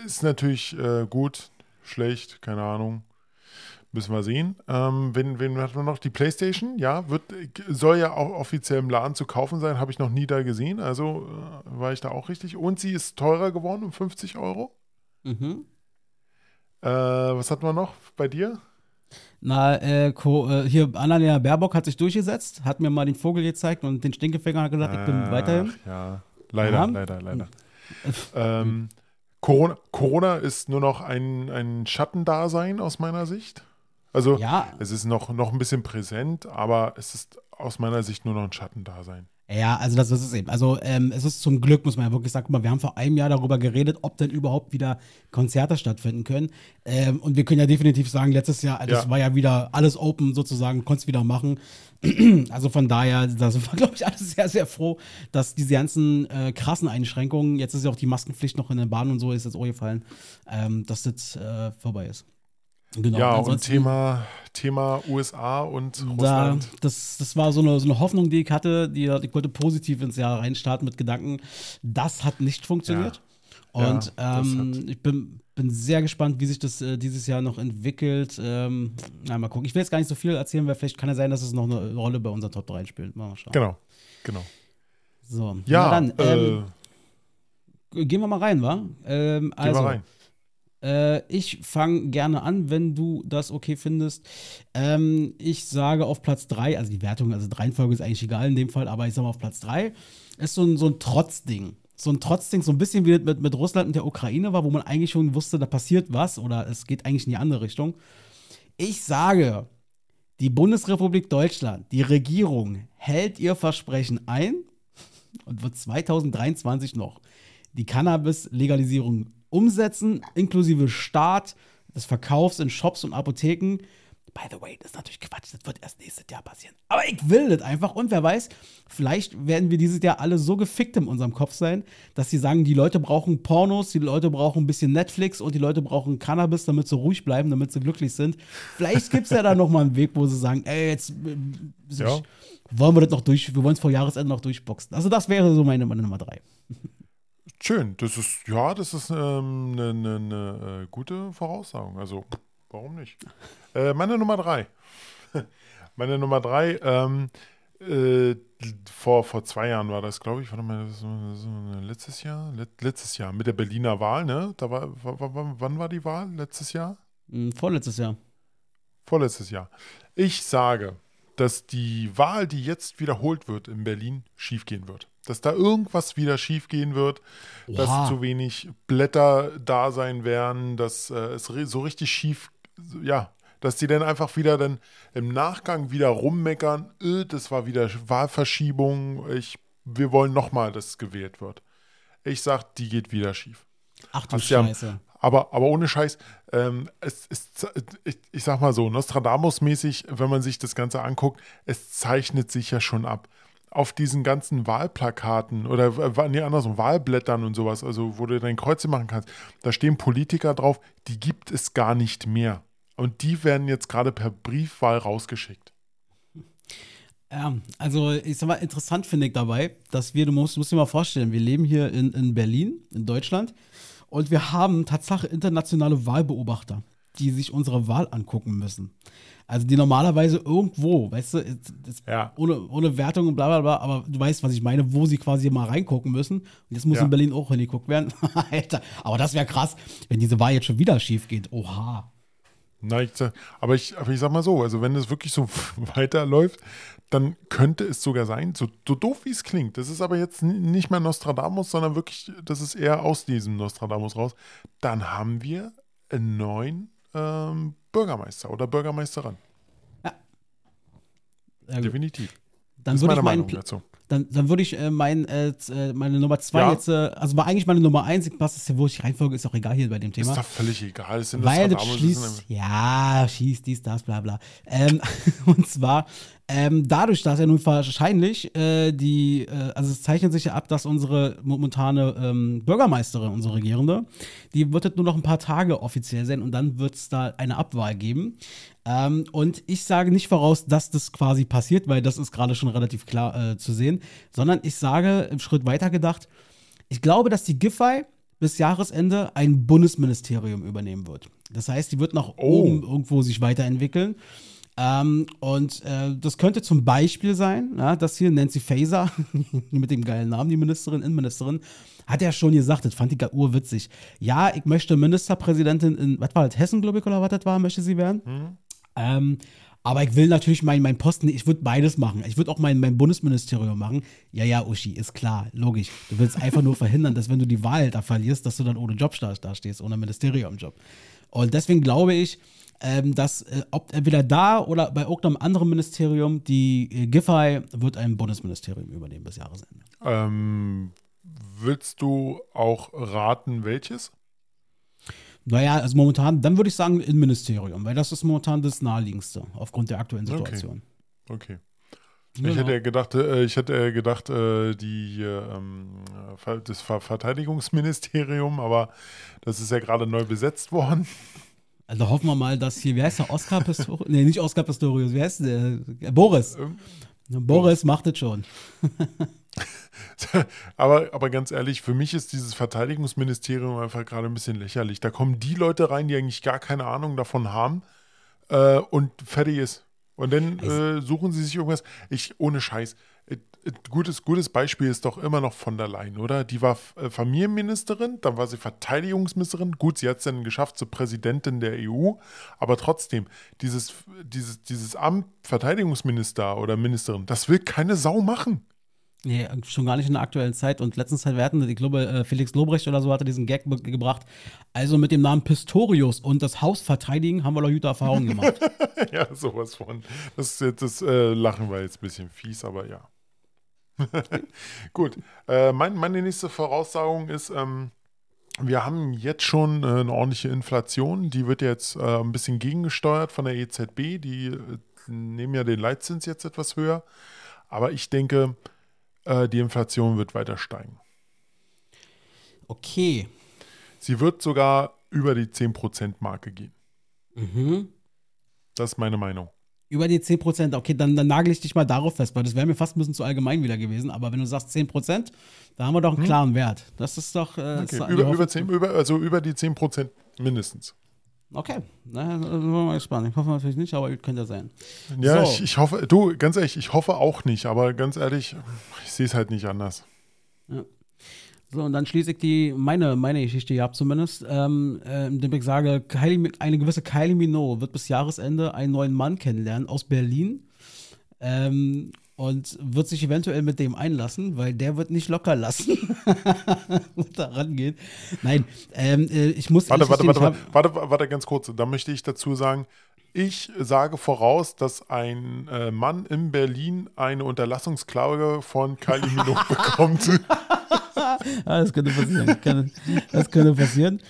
ist natürlich äh, gut, schlecht, keine Ahnung. Müssen wir sehen. Ähm, wen, wen hat man noch? Die PlayStation, ja, wird, soll ja auch offiziell im Laden zu kaufen sein, habe ich noch nie da gesehen. Also äh, war ich da auch richtig. Und sie ist teurer geworden um 50 Euro. Mhm. Äh, was hat man noch bei dir? Na, äh, Co äh, hier, Annalena Baerbock hat sich durchgesetzt, hat mir mal den Vogel gezeigt und den Stinkefinger hat gesagt, ich bin Ach, weiterhin. Ja, leider, Ja. leider, leider. ähm, Corona, Corona ist nur noch ein, ein Schattendasein aus meiner Sicht. Also Ja. es ist noch, noch ein bisschen präsent, aber es ist aus meiner Sicht nur noch ein Schattendasein. Ja, also das ist es eben. Also ähm, es ist zum Glück, muss man ja wirklich sagen, guck mal, wir haben vor einem Jahr darüber geredet, ob denn überhaupt wieder Konzerte stattfinden können. Ähm, und wir können ja definitiv sagen, letztes Jahr, das Ja. war ja wieder alles open sozusagen, konntest wieder machen. also von daher, da sind wir, glaube ich, alle sehr, sehr froh, dass diese ganzen äh, krassen Einschränkungen, jetzt ist ja auch die Maskenpflicht noch in der Bahn und so, ist jetzt auch gefallen, ähm, dass das äh, vorbei ist. Genau. ja, und Thema, Thema USA und da, Russland. das, das war so eine, so eine Hoffnung, die ich hatte, die ich wollte positiv ins Jahr reinstarten mit Gedanken. Das hat nicht funktioniert. Ja, Und das ähm, ich bin, bin sehr gespannt, wie sich das äh, dieses Jahr noch entwickelt. Ähm, na, mal gucken. Ich will jetzt gar nicht so viel erzählen, weil vielleicht kann ja sein, dass es noch eine Rolle bei unseren Top 3 spielt. Mal schauen. Genau, genau. So, Ja, dann, ähm, äh, gehen wir mal rein, wa? Ähm, gehen also, wir rein. Äh, ich fange gerne an, wenn du das okay findest. Ähm, ich sage auf Platz 3, also die Wertung, also die Reihenfolge ist eigentlich egal in dem Fall, aber ich sage mal auf Platz 3 ist so ein, so ein Trotzding. So ein Trotzding, so ein bisschen wie mit, mit Russland und der Ukraine war, wo man eigentlich schon wusste, da passiert was oder es geht eigentlich in die andere Richtung. Ich sage, die Bundesrepublik Deutschland, die Regierung hält ihr Versprechen ein und wird 2023 noch die Cannabis-Legalisierung umsetzen, inklusive Start des Verkaufs in Shops und Apotheken. By the way, das ist natürlich Quatsch, das wird erst nächstes Jahr passieren. Aber ich will das einfach und wer weiß, vielleicht werden wir dieses Jahr alle so gefickt in unserem Kopf sein, dass sie sagen, die Leute brauchen Pornos, die Leute brauchen ein bisschen Netflix und die Leute brauchen Cannabis, damit sie ruhig bleiben, damit sie glücklich sind. Vielleicht gibt es ja da nochmal einen Weg, wo sie sagen, ey, jetzt äh, Ja. wollen wir das noch durch, wir wollen es vor Jahresende noch durchboxen. Also das wäre so meine, meine Nummer drei. Schön, das ist, ja, das ist ähm, eine, eine, eine äh, gute Voraussagung. Also, warum nicht? Äh, meine Nummer drei. meine Nummer drei, ähm, äh, vor, vor zwei Jahren war das, glaube ich, warte mal, das das war letztes Jahr? Let, letztes Jahr, mit der Berliner Wahl, ne? Da war, wa- wa- wa- wann war die Wahl? Letztes Jahr? Hm, Vorletztes Jahr. Vorletztes Jahr. Ich sage, dass die Wahl, die jetzt wiederholt wird in Berlin, schiefgehen wird. Dass da irgendwas wieder schiefgehen wird, dass Oha. zu wenig Blätter da sein werden, dass äh, es so richtig schief, ja, dass die dann einfach wieder dann im Nachgang wieder rummeckern, äh, das war wieder Wahlverschiebung, ich, wir wollen nochmal, dass es gewählt wird. Ich sag, die geht wieder schief. Ach du Hast ja- Scheiße. Aber, aber ohne Scheiß, ähm, es, es, ich, ich sag mal so, Nostradamus-mäßig, wenn man sich das Ganze anguckt, es zeichnet sich ja schon ab. Auf diesen ganzen Wahlplakaten oder äh, nee, andersrum, Wahlblättern und sowas, also wo du dein Kreuze machen kannst, da stehen Politiker drauf, die gibt es gar nicht mehr. Und die werden jetzt gerade per Briefwahl rausgeschickt. Ja, also ich sag mal, interessant finde ich dabei, dass wir, du musst, musst dir mal vorstellen, wir leben hier in, in Berlin, in Deutschland, und wir haben Tatsache internationale Wahlbeobachter, die sich unsere Wahl angucken müssen. Also die normalerweise irgendwo, weißt du, es- es- Ja. ohne, ohne Wertung und bla bla bla, aber du weißt, was ich meine, wo sie quasi mal reingucken müssen. Und jetzt muss Ja. in Berlin auch hingeguckt werden. Alter, aber das wäre krass, wenn diese Wahl jetzt schon wieder schief geht. Oha. Na, ich, aber, ich, aber ich sag mal so, also wenn es wirklich so weiterläuft, dann könnte es sogar sein, so, so doof wie es klingt, das ist aber jetzt nicht mehr Nostradamus, sondern wirklich, das ist eher aus diesem Nostradamus raus, dann haben wir einen neuen ähm, Bürgermeister oder Bürgermeisterin. Sehr gut. Definitiv. Dann das ist würde meine ich meinen Meinung dazu. Dann, dann würde ich äh, mein, äh, äh, meine Nummer zwei Ja. jetzt, äh, also war eigentlich meine Nummer eins, ich passe es hier, wo ich reinfolge, ist auch egal hier bei dem Thema. Ist doch völlig egal. Weil das schließt, ja, schießt dies, das, bla bla. Ähm, und zwar, ähm, dadurch, dass ja nun wahrscheinlich äh, die, äh, also es zeichnet sich ja ab, dass unsere momentane ähm, Bürgermeisterin, unsere Regierende, die wird jetzt nur noch ein paar Tage offiziell sein und dann wird es da eine Abwahl geben. Ähm, und ich sage nicht voraus, dass das quasi passiert, weil das ist gerade schon relativ klar äh, zu sehen, sondern ich sage, im Schritt weiter gedacht, ich glaube, dass die Giffey bis Jahresende ein Bundesministerium übernehmen wird. Das heißt, die wird nach Oh. oben irgendwo sich weiterentwickeln. Ähm, und äh, das könnte zum Beispiel sein, ja, dass hier Nancy Faeser, mit dem geilen Namen, die Ministerin, Innenministerin, hat ja schon gesagt, das fand ich urwitzig. Ja, ich möchte Ministerpräsidentin in, was war das, Hessen, glaube ich, oder was das war, möchte sie werden? Ähm, aber ich will natürlich meinen mein Posten, ich würde beides machen. Ich würde auch mein, mein Bundesministerium machen. Ja, ja, Uschi, ist klar, logisch. Du willst einfach nur verhindern, dass wenn du die Wahl da verlierst, dass du dann ohne Job da, da stehst, ohne Ministeriumjob. Und deswegen glaube ich, ähm, dass äh, ob entweder da oder bei irgendeinem anderen Ministerium, die äh, Giffey wird ein Bundesministerium übernehmen bis Jahresende. Ähm, willst du auch raten, welches? Naja, also momentan, dann würde ich sagen Innenministerium, weil das ist momentan das naheliegendste aufgrund der aktuellen Okay. Situation. Okay. Genau. Ich hätte ja gedacht, äh, ich hätte ja gedacht, äh, die, äh, ähm, äh, das Ver Verteidigungsministerium, aber das ist ja gerade neu besetzt worden. Also hoffen wir mal, dass hier, wie heißt der, Oscar Pistorius? nee, nicht Oscar Pistorius, wie heißt der? Boris. Ähm, Boris macht es schon. aber, aber ganz ehrlich, für mich ist dieses Verteidigungsministerium einfach gerade ein bisschen lächerlich. Da kommen die Leute rein, die eigentlich gar keine Ahnung davon haben äh, und fertig ist. Und dann äh, suchen sie sich irgendwas. Ich, ohne Scheiß. Gutes, gutes Beispiel ist doch immer noch von der Leyen, oder? Die war äh, Familienministerin, dann war sie Verteidigungsministerin. Gut, sie hat es dann geschafft zur Präsidentin der EU, aber trotzdem, dieses, dieses, dieses Amt Verteidigungsminister oder Ministerin, das will keine Sau machen. Nee, schon gar nicht in der aktuellen Zeit. Und letztens halt, wir hatten, ich glaube, äh, Felix Lobrecht oder so hatte diesen Gag gebracht. Also mit dem Namen Pistorius und das Haus verteidigen, haben wir doch gute Erfahrungen gemacht. ja, sowas von. Das, das äh, Lachen war jetzt ein bisschen fies, aber ja. Gut. Äh, mein, meine nächste Voraussagung ist, ähm, wir haben jetzt schon äh, eine ordentliche Inflation. Die wird jetzt äh, ein bisschen gegengesteuert von der EZB. Die äh, nehmen ja den Leitzins jetzt etwas höher. Aber ich denke, äh, die Inflation wird weiter steigen. Okay. Sie wird sogar über die 10%-Marke gehen. Mhm. Das ist meine Meinung. Über die 10%, okay, dann, dann nagel ich dich mal darauf fest, weil das wäre mir fast ein bisschen zu allgemein wieder gewesen. Aber wenn du sagst 10%, da haben wir doch einen Hm. klaren Wert. Das ist doch. Äh, Okay. ist Über, über Hoffnung- 10, über, also über die 10% mindestens. Okay, na, da sind wir mal gespannt. Ich hoffe natürlich nicht, aber könnte ja sein. Ja, So. ich, ich hoffe, du, ganz ehrlich, ich hoffe auch nicht, aber ganz ehrlich, ich sehe es halt nicht anders. So, und dann schließe ich die, meine, meine Geschichte hier ab zumindest, ähm, äh, indem ich sage, Kylie, eine gewisse Kylie Minogue wird bis Jahresende einen neuen Mann kennenlernen aus Berlin ähm, und wird sich eventuell mit dem einlassen, weil der wird nicht locker lassen und da rangehen. Nein, ähm, äh, ich muss Warte, warte, warte, ich warte, warte, warte, ganz kurz. Da möchte ich dazu sagen, ich sage voraus, dass ein äh, Mann in Berlin eine Unterlassungsklage von Kylie Minogue bekommt. Ah, das könnte passieren. Das könnte passieren.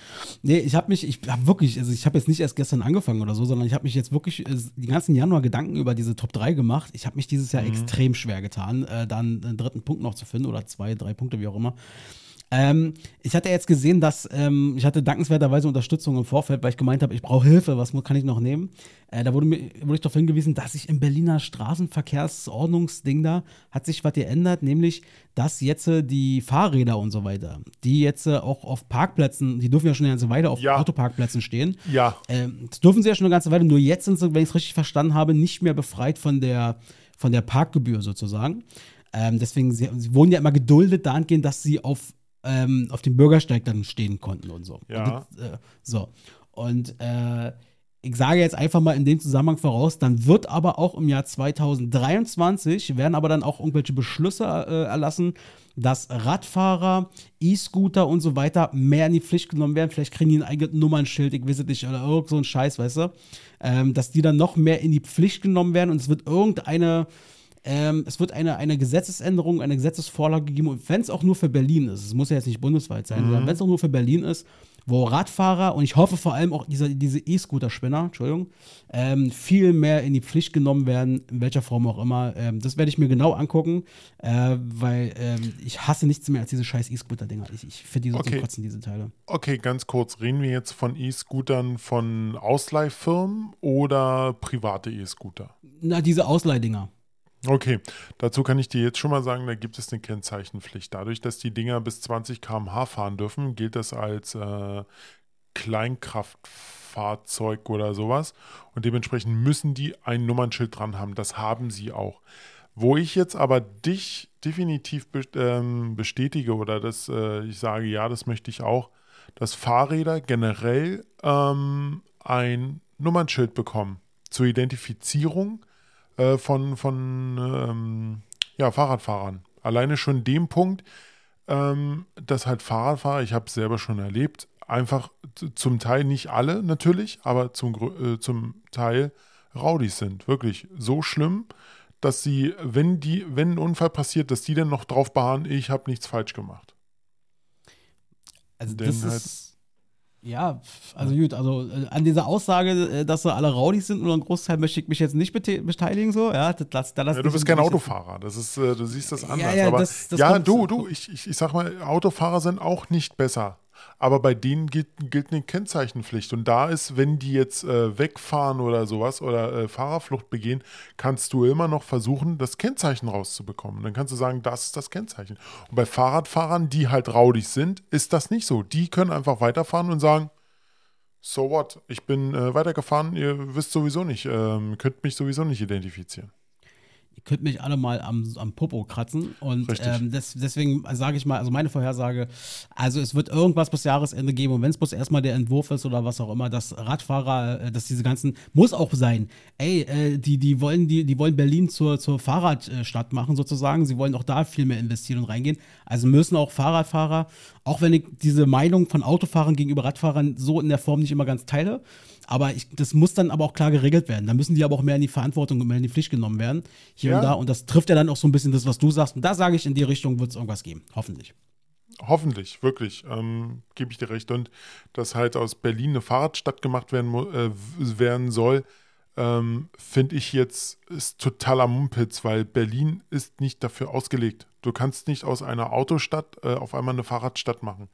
Nee, ich habe mich, ich habe wirklich, also ich habe jetzt nicht erst gestern angefangen oder so, sondern ich habe mich jetzt wirklich äh, den ganzen Januar Gedanken über diese Top 3 gemacht. Ich habe mich dieses Jahr extrem schwer getan, äh, dann einen dritten Punkt noch zu finden oder zwei, drei Punkte, wie auch immer. Ähm, ich hatte jetzt gesehen, dass ähm, ich hatte dankenswerterweise Unterstützung im Vorfeld, weil ich gemeint habe, ich brauche Hilfe, was kann ich noch nehmen? Äh, da wurde, mir, wurde ich darauf hingewiesen, dass sich im Berliner Straßenverkehrsordnungsding da hat sich was geändert, nämlich dass jetzt äh, die Fahrräder und so weiter, die jetzt äh, auch auf Parkplätzen, die dürfen ja schon eine ganze Weile auf Ja. Autoparkplätzen stehen, ja, ähm, das dürfen sie ja schon eine ganze Weile, nur jetzt sind sie, wenn ich es richtig verstanden habe, nicht mehr befreit von der, von der Parkgebühr sozusagen. Ähm, deswegen, sie, sie wurden ja immer geduldet dahingehend, dass sie auf, ähm, auf dem Bürgersteig dann stehen konnten und so. Ja. Und äh, so. Und äh, ich sage jetzt einfach mal in dem Zusammenhang voraus, dann wird aber auch im Jahr 2023 werden aber dann auch irgendwelche Beschlüsse äh, erlassen, dass Radfahrer, E-Scooter und so weiter mehr in die Pflicht genommen werden. Vielleicht kriegen die ein eigenes Nummernschild, ich weiß es nicht, oder irgend so ein Scheiß, weißt du? Ähm, dass die dann noch mehr in die Pflicht genommen werden und es wird irgendeine, ähm, es wird eine, eine Gesetzesänderung, eine Gesetzesvorlage gegeben und wenn es auch nur für Berlin ist, es muss ja jetzt nicht bundesweit sein, sondern wenn es auch nur für Berlin ist, wo Radfahrer und ich hoffe vor allem auch diese, diese E-Scooter-Spinner, Entschuldigung, ähm, viel mehr in die Pflicht genommen werden, in welcher Form auch immer. Ähm, das werde ich mir genau angucken, äh, weil ähm, ich hasse nichts mehr als diese scheiß E-Scooter-Dinger. Ich, ich finde die so Okay. zum Kotzen, diese Teile. okay, ganz kurz. Reden wir jetzt von E-Scootern von Ausleihfirmen oder private E-Scooter? Na, diese Ausleihdinger. Okay, dazu kann ich dir jetzt schon mal sagen, da gibt es eine Kennzeichenpflicht. Dadurch, dass die Dinger bis 20 km/h fahren dürfen, gilt das als äh, Kleinkraftfahrzeug oder sowas. Und dementsprechend müssen die ein Nummernschild dran haben. Das haben sie auch. Wo ich jetzt aber dich definitiv ähm, bestätige oder das, äh, ich sage, ja, das möchte ich auch, dass Fahrräder generell ähm, ein Nummernschild bekommen zur Identifizierung äh, von, von ähm, ja, Fahrradfahrern. Alleine schon dem Punkt, ähm, dass halt Fahrradfahrer, ich habe es selber schon erlebt, einfach zum Teil nicht alle natürlich, aber zum, äh, zum Teil Raudis sind. Wirklich so schlimm, dass sie, wenn die, wenn ein Unfall passiert, dass die dann noch drauf beharren, ich habe nichts falsch gemacht. Also Denn das halt- ist. Ja, also gut, also äh, an dieser Aussage, äh, dass sie alle Raudis sind oder ein Großteil möchte ich mich jetzt nicht bete- beteiligen, so, ja, das, das, da lass Ja, du bist kein Autofahrer, das ist, äh, du siehst das anders. ja, aber das- das ja, du, du, ich, ich, ich sag mal, Autofahrer sind auch nicht besser. Aber bei denen gilt, gilt eine Kennzeichenpflicht. Und da ist, wenn die jetzt äh, wegfahren oder sowas oder äh, Fahrerflucht begehen, kannst du immer noch versuchen, das Kennzeichen rauszubekommen. Dann kannst du sagen, das ist das Kennzeichen. Und bei Fahrradfahrern, die halt raudig sind, ist das nicht so. Die können einfach weiterfahren und sagen, so what, ich bin äh, weitergefahren, ihr wisst sowieso nicht, ähm, könnt mich sowieso nicht identifizieren. Ihr könnt mich alle mal am, am Popo kratzen. Und ähm, des, deswegen sage ich mal, also meine Vorhersage, also es wird irgendwas bis Jahresende geben. Und wenn es bloß erstmal der Entwurf ist oder was auch immer, dass Radfahrer, äh, dass diese ganzen, muss auch sein, ey, äh, die, die, wollen, die, die wollen Berlin zur, zur Fahrradstadt machen sozusagen. Sie wollen auch da viel mehr investieren und reingehen. Also müssen auch Fahrradfahrer, auch wenn ich diese Meinung von Autofahrern gegenüber Radfahrern so in der Form nicht immer ganz teile, aber ich, das muss dann aber auch klar geregelt werden. Da müssen die aber auch mehr in die Verantwortung und mehr in die Pflicht genommen werden. Hier ja. da. Und das trifft ja dann auch so ein bisschen das, was du sagst. Und da sage ich, in die Richtung wird es irgendwas geben. Hoffentlich. Hoffentlich, wirklich, ähm, gebe ich dir recht. Und dass halt aus Berlin eine Fahrradstadt gemacht werden, äh, werden soll, ähm, finde ich jetzt ist totaler Mumpitz, weil Berlin ist nicht dafür ausgelegt. Du kannst nicht aus einer Autostadt äh, auf einmal eine Fahrradstadt machen.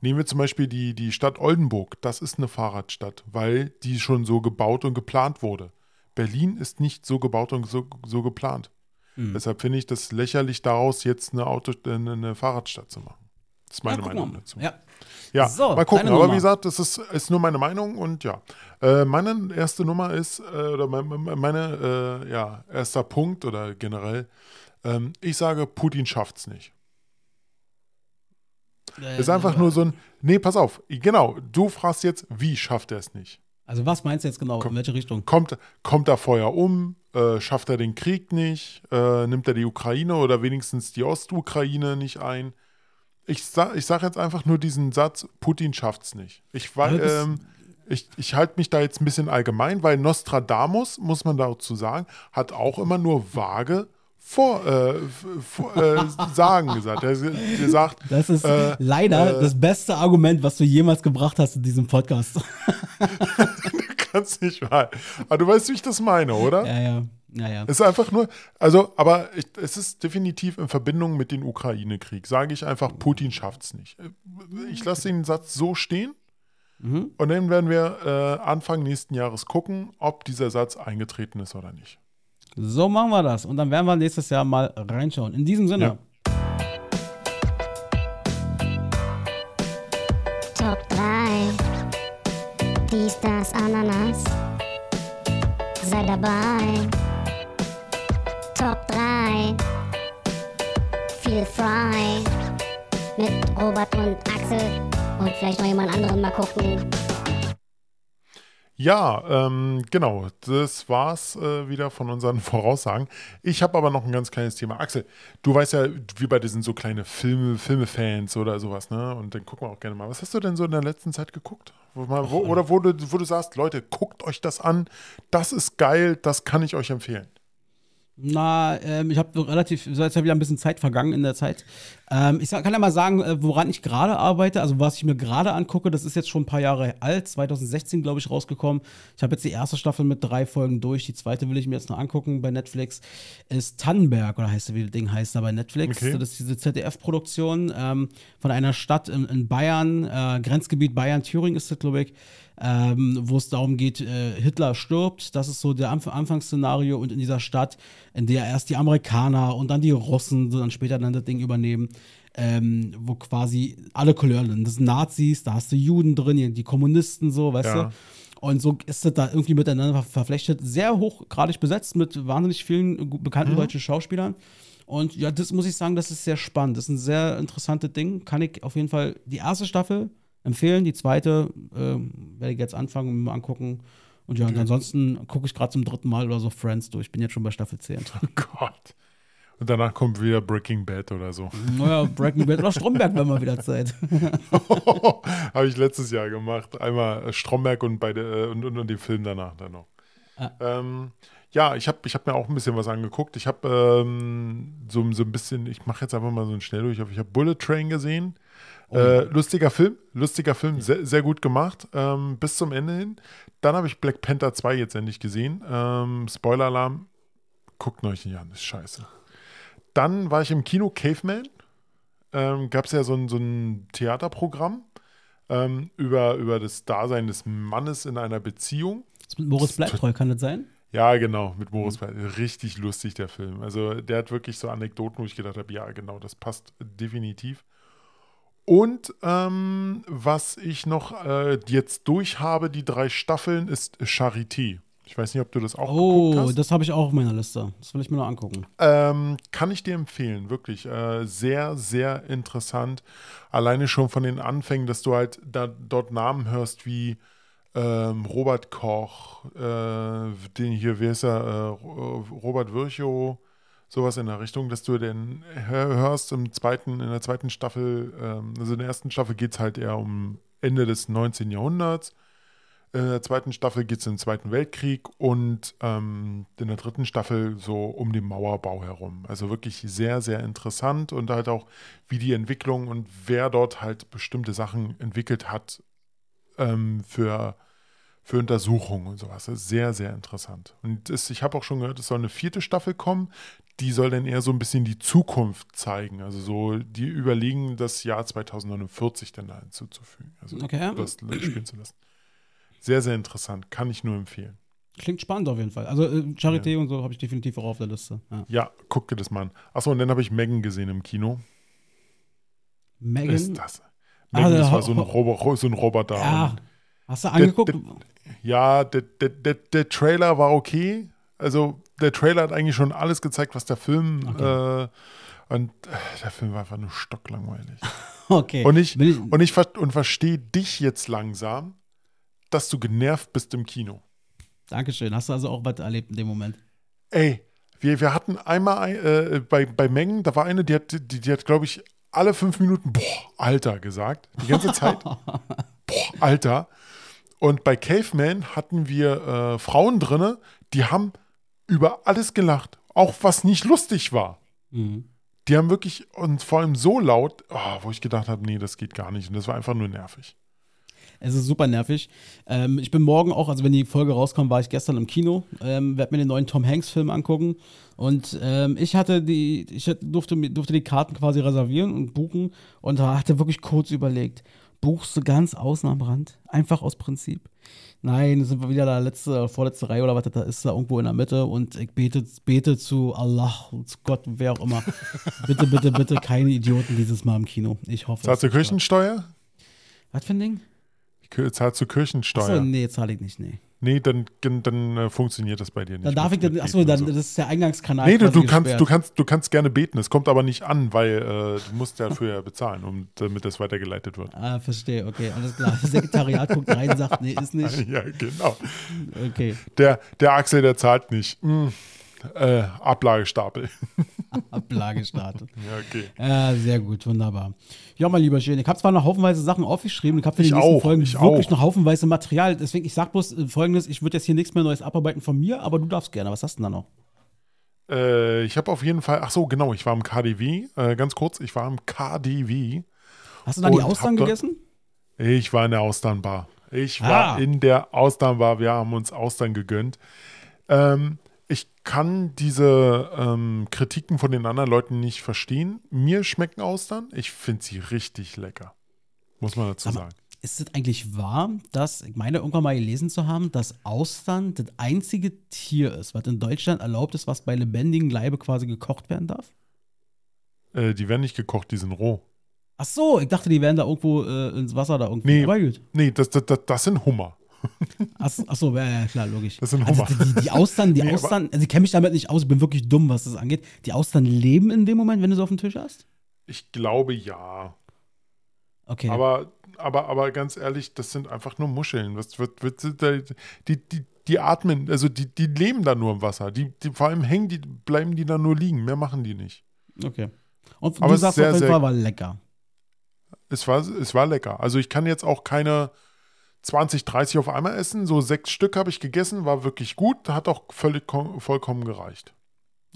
Nehmen wir zum Beispiel die, die Stadt Oldenburg. Das ist eine Fahrradstadt, weil die schon so gebaut und geplant wurde. Berlin ist nicht so gebaut und so, so geplant. Mhm. Deshalb finde ich das lächerlich, daraus jetzt eine, Auto, eine, eine Fahrradstadt zu machen. Das ist meine ja, Meinung dazu. Ja. Ja, so, mal gucken. Aber wie gesagt, das ist, ist nur meine Meinung und ja. Äh, meine erste Nummer ist, äh, oder meine, meine äh, ja, erster Punkt oder generell, ähm, ich sage, Putin schafft es nicht. Äh, ist einfach nur so ein, nee, pass auf, genau, du fragst jetzt, wie schafft er es nicht? Also was meinst du jetzt genau, Komm, in welche Richtung? Kommt, kommt er vorher um? Äh, schafft er den Krieg nicht? Äh, nimmt er die Ukraine oder wenigstens die Ostukraine nicht ein? ich sage ich sag jetzt einfach nur diesen Satz, Putin schafft es nicht. Ich, ähm, ich, ich halte mich da jetzt ein bisschen allgemein, weil Nostradamus, muss man dazu sagen, hat auch immer nur vage vor, äh, vor äh, sagen gesagt. Er gesagt. Das ist äh, leider äh, das beste Argument, was du jemals gebracht hast in diesem Podcast. du kannst nicht mal. Aber du weißt, wie ich das meine, oder? Ja, ja. Naja. Es ist einfach nur, also, aber ich, es ist definitiv in Verbindung mit dem Ukraine-Krieg. Sage ich einfach, Putin schafft es nicht. Ich lasse den Satz so stehen mhm. und dann werden wir äh, Anfang nächsten Jahres gucken, ob dieser Satz eingetreten ist oder nicht. So machen wir das und dann werden wir nächstes Jahr mal reinschauen. In diesem Sinne. Ja. Top 3. Dies, das, Ananas. Sei dabei. Top 3. Feel Fry. Mit Robert und Axel. Und vielleicht noch jemand anderen mal gucken. Ja, ähm, genau. Das war's äh, wieder von unseren Voraussagen. Ich habe aber noch ein ganz kleines Thema. Axel, du weißt ja, wir beide sind so kleine Filme, Filmefans oder sowas, ne? Und dann gucken wir auch gerne mal. Was hast du denn so in der letzten Zeit geguckt? Wo, wo, oder wo du, wo du sagst, Leute, guckt euch das an. Das ist geil, das kann ich euch empfehlen. Na, ähm, ich habe relativ, so jetzt ja wieder ein bisschen Zeit vergangen in der Zeit. Ähm, ich kann ja mal sagen, äh, woran ich gerade arbeite, also was ich mir gerade angucke, das ist jetzt schon ein paar Jahre alt, 2016 glaube ich rausgekommen. Ich habe jetzt die erste Staffel mit drei Folgen durch, die zweite will ich mir jetzt noch angucken bei Netflix. Ist Tannenberg oder heißt wie das Ding heißt da bei Netflix. Okay. Das ist diese ZDF-Produktion ähm, von einer Stadt in, in Bayern, äh, Grenzgebiet Bayern-Thüringen ist das glaube ich ähm, wo es darum geht, äh, Hitler stirbt. Das ist so der Anf Anfangsszenario und in dieser Stadt, in der erst die Amerikaner und dann die Russen dann später dann das Ding übernehmen. Ähm, wo quasi alle Couleuren, das sind Nazis, da hast du Juden drin, die Kommunisten so, weißt ja. du? Und so ist das da irgendwie miteinander verflechtet. Sehr hochgradig besetzt mit wahnsinnig vielen bekannten mhm. deutschen Schauspielern. Und ja, das muss ich sagen, das ist sehr spannend. Das ist ein sehr interessantes Ding. Kann ich auf jeden Fall die erste Staffel empfehlen. Die zweite äh, werde ich jetzt anfangen und mal angucken. Und ja, und ansonsten gucke ich gerade zum dritten Mal oder so Friends durch. Ich bin jetzt schon bei Staffel 10. Oh Gott. Und danach kommt wieder Breaking Bad oder so. Naja, Breaking Bad oder Stromberg, wenn mal wieder Zeit. Habe ich letztes Jahr gemacht. Einmal Stromberg und, beide, äh, und, und, und den Film danach dann noch. Ah. Ähm, ja, ich habe ich hab mir auch ein bisschen was angeguckt. Ich habe ähm, so, so ein bisschen, ich mache jetzt einfach mal so ein Schnelldurch. Ich habe Bullet Train gesehen. Oh. Äh, lustiger Film, lustiger Film, sehr, sehr gut gemacht, ähm, bis zum Ende hin. Dann habe ich Black Panther 2 jetzt endlich gesehen. Ähm, Spoiler-Alarm, guckt euch nicht an, ist scheiße. Dann war ich im Kino Caveman. Ähm, Gab es ja so ein, so ein Theaterprogramm ähm, über, über das Dasein des Mannes in einer Beziehung. Das mit Moritz Bleibtreu, kann das sein? Ja, genau, mit Moritz mhm. Richtig lustig, der Film. Also, der hat wirklich so Anekdoten, wo ich gedacht habe, ja, genau, das passt definitiv. Und ähm, was ich noch äh, jetzt durch habe, die drei Staffeln, ist Charité. Ich weiß nicht, ob du das auch oh, geguckt hast. Oh, das habe ich auch auf meiner Liste. Das will ich mir noch angucken. Ähm, kann ich dir empfehlen, wirklich. Äh, sehr, sehr interessant. Alleine schon von den Anfängen, dass du halt da, dort Namen hörst wie ähm, Robert Koch, äh, den hier, wie heißt er, äh, Robert Virchow, sowas in der Richtung, dass du den hörst im zweiten, in der zweiten Staffel, ähm, also in der ersten Staffel geht es halt eher um Ende des 19. Jahrhunderts. In der zweiten Staffel geht es in den Zweiten Weltkrieg und ähm, in der dritten Staffel so um den Mauerbau herum. Also wirklich sehr, sehr interessant und halt auch, wie die Entwicklung und wer dort halt bestimmte Sachen entwickelt hat ähm, für, für Untersuchungen und sowas. Das ist sehr, sehr interessant. Und es, ich habe auch schon gehört, es soll eine vierte Staffel kommen. Die soll dann eher so ein bisschen die Zukunft zeigen. Also so, die überlegen, das Jahr 2049 dann da hinzuzufügen. Also Okay. das spielen zu lassen. Sehr, sehr interessant. Kann ich nur empfehlen. Klingt spannend auf jeden Fall. Also äh, Charité und so habe ich definitiv auch auf der Liste. Ja. Ja, guck dir das mal an. Achso, und dann habe ich Megan gesehen im Kino. Megan. Ist das? Ah, Megan, das der war so ein, Robo so ein Roboter. ja. Und Hast du angeguckt? der- Ja, der, der, der, der Trailer war okay. Also der Trailer hat eigentlich schon alles gezeigt, was der Film äh, und äh, der Film war einfach nur stocklangweilig. okay. Und ich, ich und ich ver und verstehe dich jetzt langsam, dass du genervt bist im Kino. Dankeschön. Hast du also auch was erlebt in dem Moment? Ey, wir, wir hatten einmal ein, äh, bei, bei Mengen, da war eine, die hat, die, die hat glaube ich, alle fünf Minuten, boah, Alter, gesagt. Die ganze Zeit. boah, Alter. Und bei Caveman hatten wir äh, Frauen drinne, die haben über alles gelacht. Auch was nicht lustig war. Mhm. Die haben wirklich, und vor allem so laut, oh, wo ich gedacht habe, nee, das geht gar nicht. Und das war einfach nur nervig. Es ist super nervig. Ähm, ich bin morgen auch, also wenn die Folge rauskommt, war ich gestern im Kino, ähm, werde mir den neuen Tom Hanks-Film angucken. Und ähm, ich hatte die, ich durfte, durfte die Karten quasi reservieren und buchen und hatte wirklich kurz überlegt, buchst du ganz außen am Rand? Einfach aus Prinzip. Nein, sind wir wieder da letzte, vorletzte Reihe oder was da ist, da irgendwo in der Mitte und ich bete, bete zu Allah, zu Gott, wer auch immer. bitte, bitte, bitte keine Idioten dieses Mal im Kino. Ich hoffe. Zahlst du Kirchensteuer? Was für ein Ding? Zahlst du Kirchensteuer? Achso, nee, zahle ich nicht, nee. Nee, dann, dann, äh, funktioniert das bei dir nicht. Dann darf ich, dann, achso, dann, so. das ist der Eingangskanal. Nee, du, du, kannst, gesperrt. du, kannst, du kannst gerne beten, es kommt aber nicht an, weil äh, du musst dafür ja bezahlen, um, damit das weitergeleitet wird. Ah, verstehe, okay, alles klar. Das Sekretariat guckt rein und sagt, nee, ist nicht. Ja, genau. Okay, Der, der Axel, der zahlt nicht. Hm, äh, Ablagestapel. Ablage startet. Ja, okay. Ja, sehr gut, wunderbar. Ja, mein lieber Schön, ich habe zwar noch haufenweise Sachen aufgeschrieben, ich habe für die Ich nächsten auch, Folgen ich wirklich auch. noch haufenweise Material. Deswegen, ich sag bloß äh, folgendes: Ich würde jetzt hier nichts mehr Neues abarbeiten von mir, aber du darfst gerne. Was hast du denn da noch? Äh, ich habe auf jeden Fall, ach so, genau, ich war im KDW. Äh, ganz kurz, ich war im KDW. Hast du da die Austern gegessen? Ich war in der Austernbar. Ich war Ah. in der Austernbar. Wir haben uns Austern gegönnt. Ähm, ich kann diese ähm, Kritiken von den anderen Leuten nicht verstehen. Mir schmecken Austern. Ich finde sie richtig lecker. Muss man dazu mal, sagen. Ist es eigentlich wahr, dass, ich meine, irgendwann mal gelesen zu haben, dass Austern das einzige Tier ist, was in Deutschland erlaubt ist, was bei lebendigem Leibe quasi gekocht werden darf? Äh, die werden nicht gekocht, die sind roh. Ach so, ich dachte, die wären da irgendwo äh, ins Wasser da irgendwie. Nee. Aber. Nee, das, das, das, das sind Hummer. Ach, ach so, ja, ja, klar, logisch. Das sind also Hummer. die, die Austern, die Nee, Austern, also ich kenne mich damit nicht aus, ich bin wirklich dumm, was das angeht. Die Austern leben in dem Moment, wenn du sie auf dem Tisch hast? Ich glaube ja. Okay. Aber, aber, aber ganz ehrlich, das sind einfach nur Muscheln. Was wird, wird, die, die, die atmen, also die, die leben da nur im Wasser. Die, die, vor allem hängen die, bleiben die da nur liegen. Mehr machen die nicht. okay. Und Aber du sagst sehr, auf jeden Fall, war lecker. Es war, es war lecker. Also ich kann jetzt auch keine 20, 30 auf einmal essen. So sechs Stück habe ich gegessen, war wirklich gut. Hat auch völlig kom- vollkommen gereicht.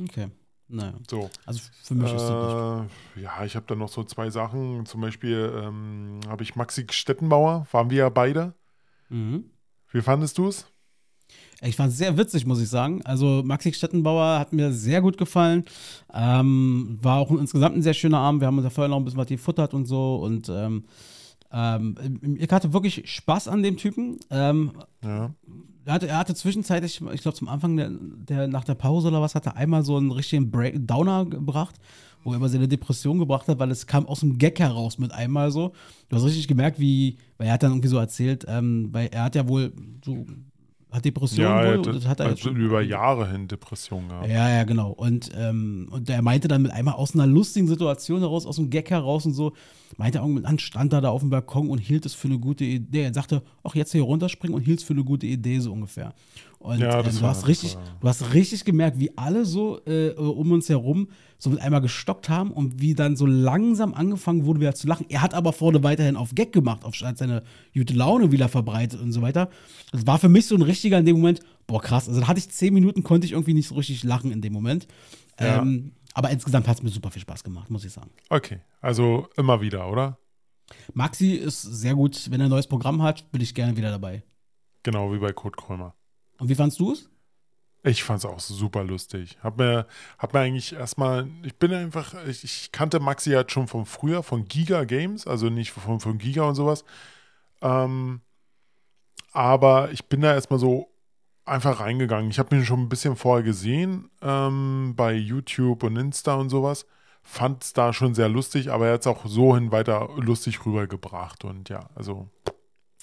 Okay. Naja. So. Also für mich ist das nicht. Äh, ja, ich habe da noch so zwei Sachen. Zum Beispiel ähm, habe ich Maxi Stettenbauer, waren wir ja beide. Mhm. Wie fandest du es? Ich fand es sehr witzig, muss ich sagen. Also Maxi Stettenbauer hat mir sehr gut gefallen. Ähm, war auch insgesamt ein sehr schöner Abend. Wir haben uns ja vorher noch ein bisschen was gefuttert und so. Und ähm, ähm, ich hatte wirklich Spaß an dem Typen. Ähm, Ja. er, hatte, er hatte zwischenzeitlich, ich glaube zum Anfang der, der, nach der Pause oder was, hat er einmal so einen richtigen Break Downer gebracht, wo er über seine Depression gebracht hat, weil es kam aus dem Gag heraus mit einmal so. Du hast richtig gemerkt, wie, weil er hat dann irgendwie so erzählt, ähm, weil er hat ja wohl so, hat Depressionen Ja, wohl, hat, das hat er also über Jahre hin Depressionen gehabt. ja, ja, genau. Und, ähm, und er meinte dann mit einmal aus einer lustigen Situation heraus, aus dem Gag heraus und so, meinte er irgendwann, stand er da auf dem Balkon und hielt es für eine gute Idee. Er sagte, ach, jetzt hier runterspringen und hielt es für eine gute Idee, so ungefähr. Und Ja, ähm, du, hast richtig, war- du hast richtig gemerkt, wie alle so äh, um uns herum so mit einmal gestockt haben und wie dann so langsam angefangen wurde, wieder zu lachen. Er hat aber vorne weiterhin auf Gag gemacht, auf hat seine gute Laune wieder verbreitet und so weiter. Das war für mich so ein richtiger in dem Moment, boah, krass. Also da hatte ich zehn Minuten, konnte ich irgendwie nicht so richtig lachen in dem Moment. Ja. Ähm, aber insgesamt hat es mir super viel Spaß gemacht, muss ich sagen. Okay, also immer wieder, oder? Maxi ist sehr gut, wenn er ein neues Programm hat, bin ich gerne wieder dabei. Genau wie bei Kurt Krömer. Und wie fandst du es? Ich fand es auch super lustig. Hab mir, hab mir eigentlich erstmal, ich bin einfach, ich, ich kannte Maxi halt schon von früher, von Giga Games, also nicht von, von Giga und sowas. Ähm, aber ich bin da erstmal so einfach reingegangen. Ich habe ihn schon ein bisschen vorher gesehen ähm, bei YouTube und Insta und sowas. Fand es da schon sehr lustig, aber er hat es auch so hin weiter lustig rübergebracht. Und ja, also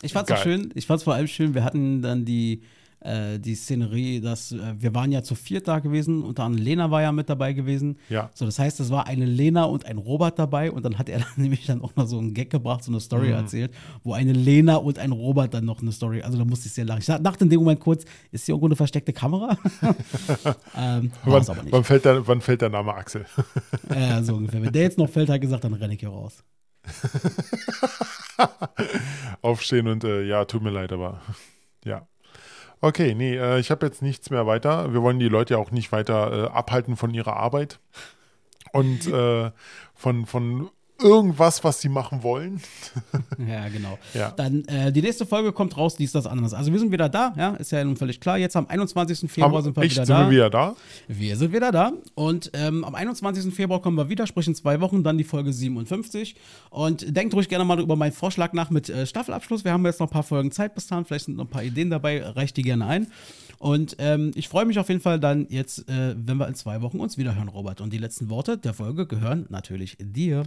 Ich fand's auch Geil. schön. Ich fand's vor allem schön. Wir hatten dann die, äh, die Szenerie, dass äh, wir waren ja zu viert da gewesen. Unter anderem Lena war ja mit dabei gewesen. ja. So, das heißt, es war eine Lena und ein Robert dabei. Und dann hat er dann nämlich dann auch noch so einen Gag gebracht, so eine Story Mhm. erzählt, wo eine Lena und ein Robert dann noch eine Story. Also da musste ich sehr lachen. Ich dachte in dem Moment kurz, ist hier irgendwo eine versteckte Kamera? ähm, Wann, wann, fällt der, wann fällt der Name Axel? Ja, so ungefähr. Wenn der jetzt noch fällt, hat er gesagt, dann renne ich hier raus. aufstehen und äh, ja, tut mir leid, aber ja. Okay, nee, äh, ich habe jetzt nichts mehr weiter. Wir wollen die Leute ja auch nicht weiter äh, abhalten von ihrer Arbeit und äh, von, von irgendwas, was sie machen wollen. Ja, genau. Ja. Dann äh, die nächste Folge kommt raus, dies, das, anderes. Also wir sind wieder da, ja, ist ja nun völlig klar. Jetzt am 21. Februar Aber sind wir wieder sind da. wir wieder da? Wir sind wieder da. Und ähm, am 21. Februar kommen wir wieder, sprich in zwei Wochen, dann die Folge 57. Und denkt ruhig gerne mal über meinen Vorschlag nach mit äh, Staffelabschluss. Wir haben jetzt noch ein paar Folgen Zeit bis dahin, vielleicht sind noch ein paar Ideen dabei, reicht die gerne ein. Und ähm, ich freue mich auf jeden Fall dann jetzt, äh, wenn wir in zwei Wochen uns wieder hören, Robert. Und die letzten Worte der Folge gehören natürlich dir.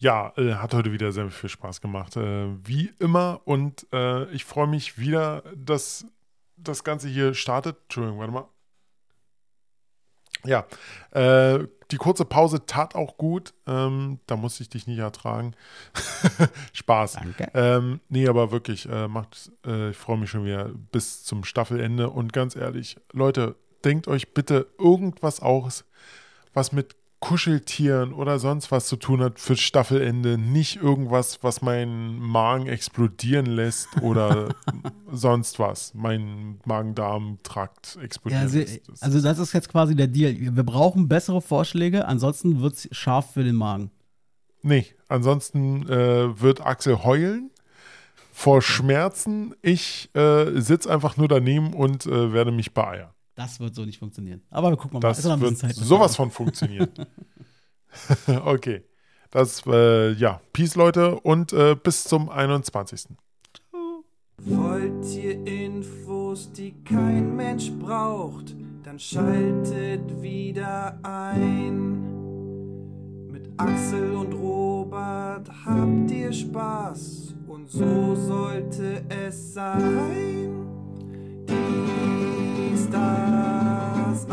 Ja, äh, hat heute wieder sehr viel Spaß gemacht. Äh, wie immer. Und äh, ich freue mich wieder, dass das Ganze hier startet. Entschuldigung, warte mal. Ja, äh, die kurze Pause tat auch gut. Ähm, da musste ich dich nicht ertragen. Spaß. Danke. Ähm, nee, aber wirklich, äh, macht, äh, ich freue mich schon wieder bis zum Staffelende. Und ganz ehrlich, Leute, denkt euch bitte irgendwas aus, was mit Kuscheltieren oder sonst was zu tun hat für Staffelende. Nicht irgendwas, was meinen Magen explodieren lässt oder sonst was. Mein Magen-Darm-Trakt Ja, explodieren also, lässt. Das- also das ist jetzt quasi der Deal. Wir brauchen bessere Vorschläge, ansonsten wird es scharf für den Magen. Nee, ansonsten äh, wird Axel heulen vor Schmerzen. Ich äh, sitze einfach nur daneben und äh, werde mich beeiern. Das wird so nicht funktionieren. Aber wir gucken mal. Das Ist noch ein wird Zeit sowas von funktionieren. okay. Das, äh, ja, Peace, Leute, und äh, bis zum 21. Wollt ihr Infos, die kein Mensch braucht, dann schaltet wieder ein. Mit Axel und Robert habt ihr Spaß und so sollte es sein. Dies, das,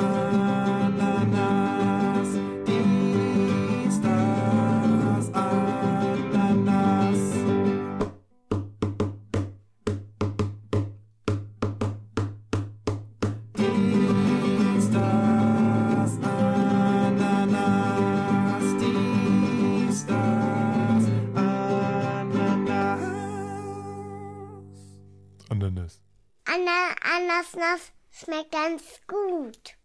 Anna, Ananas schmeckt ganz gut.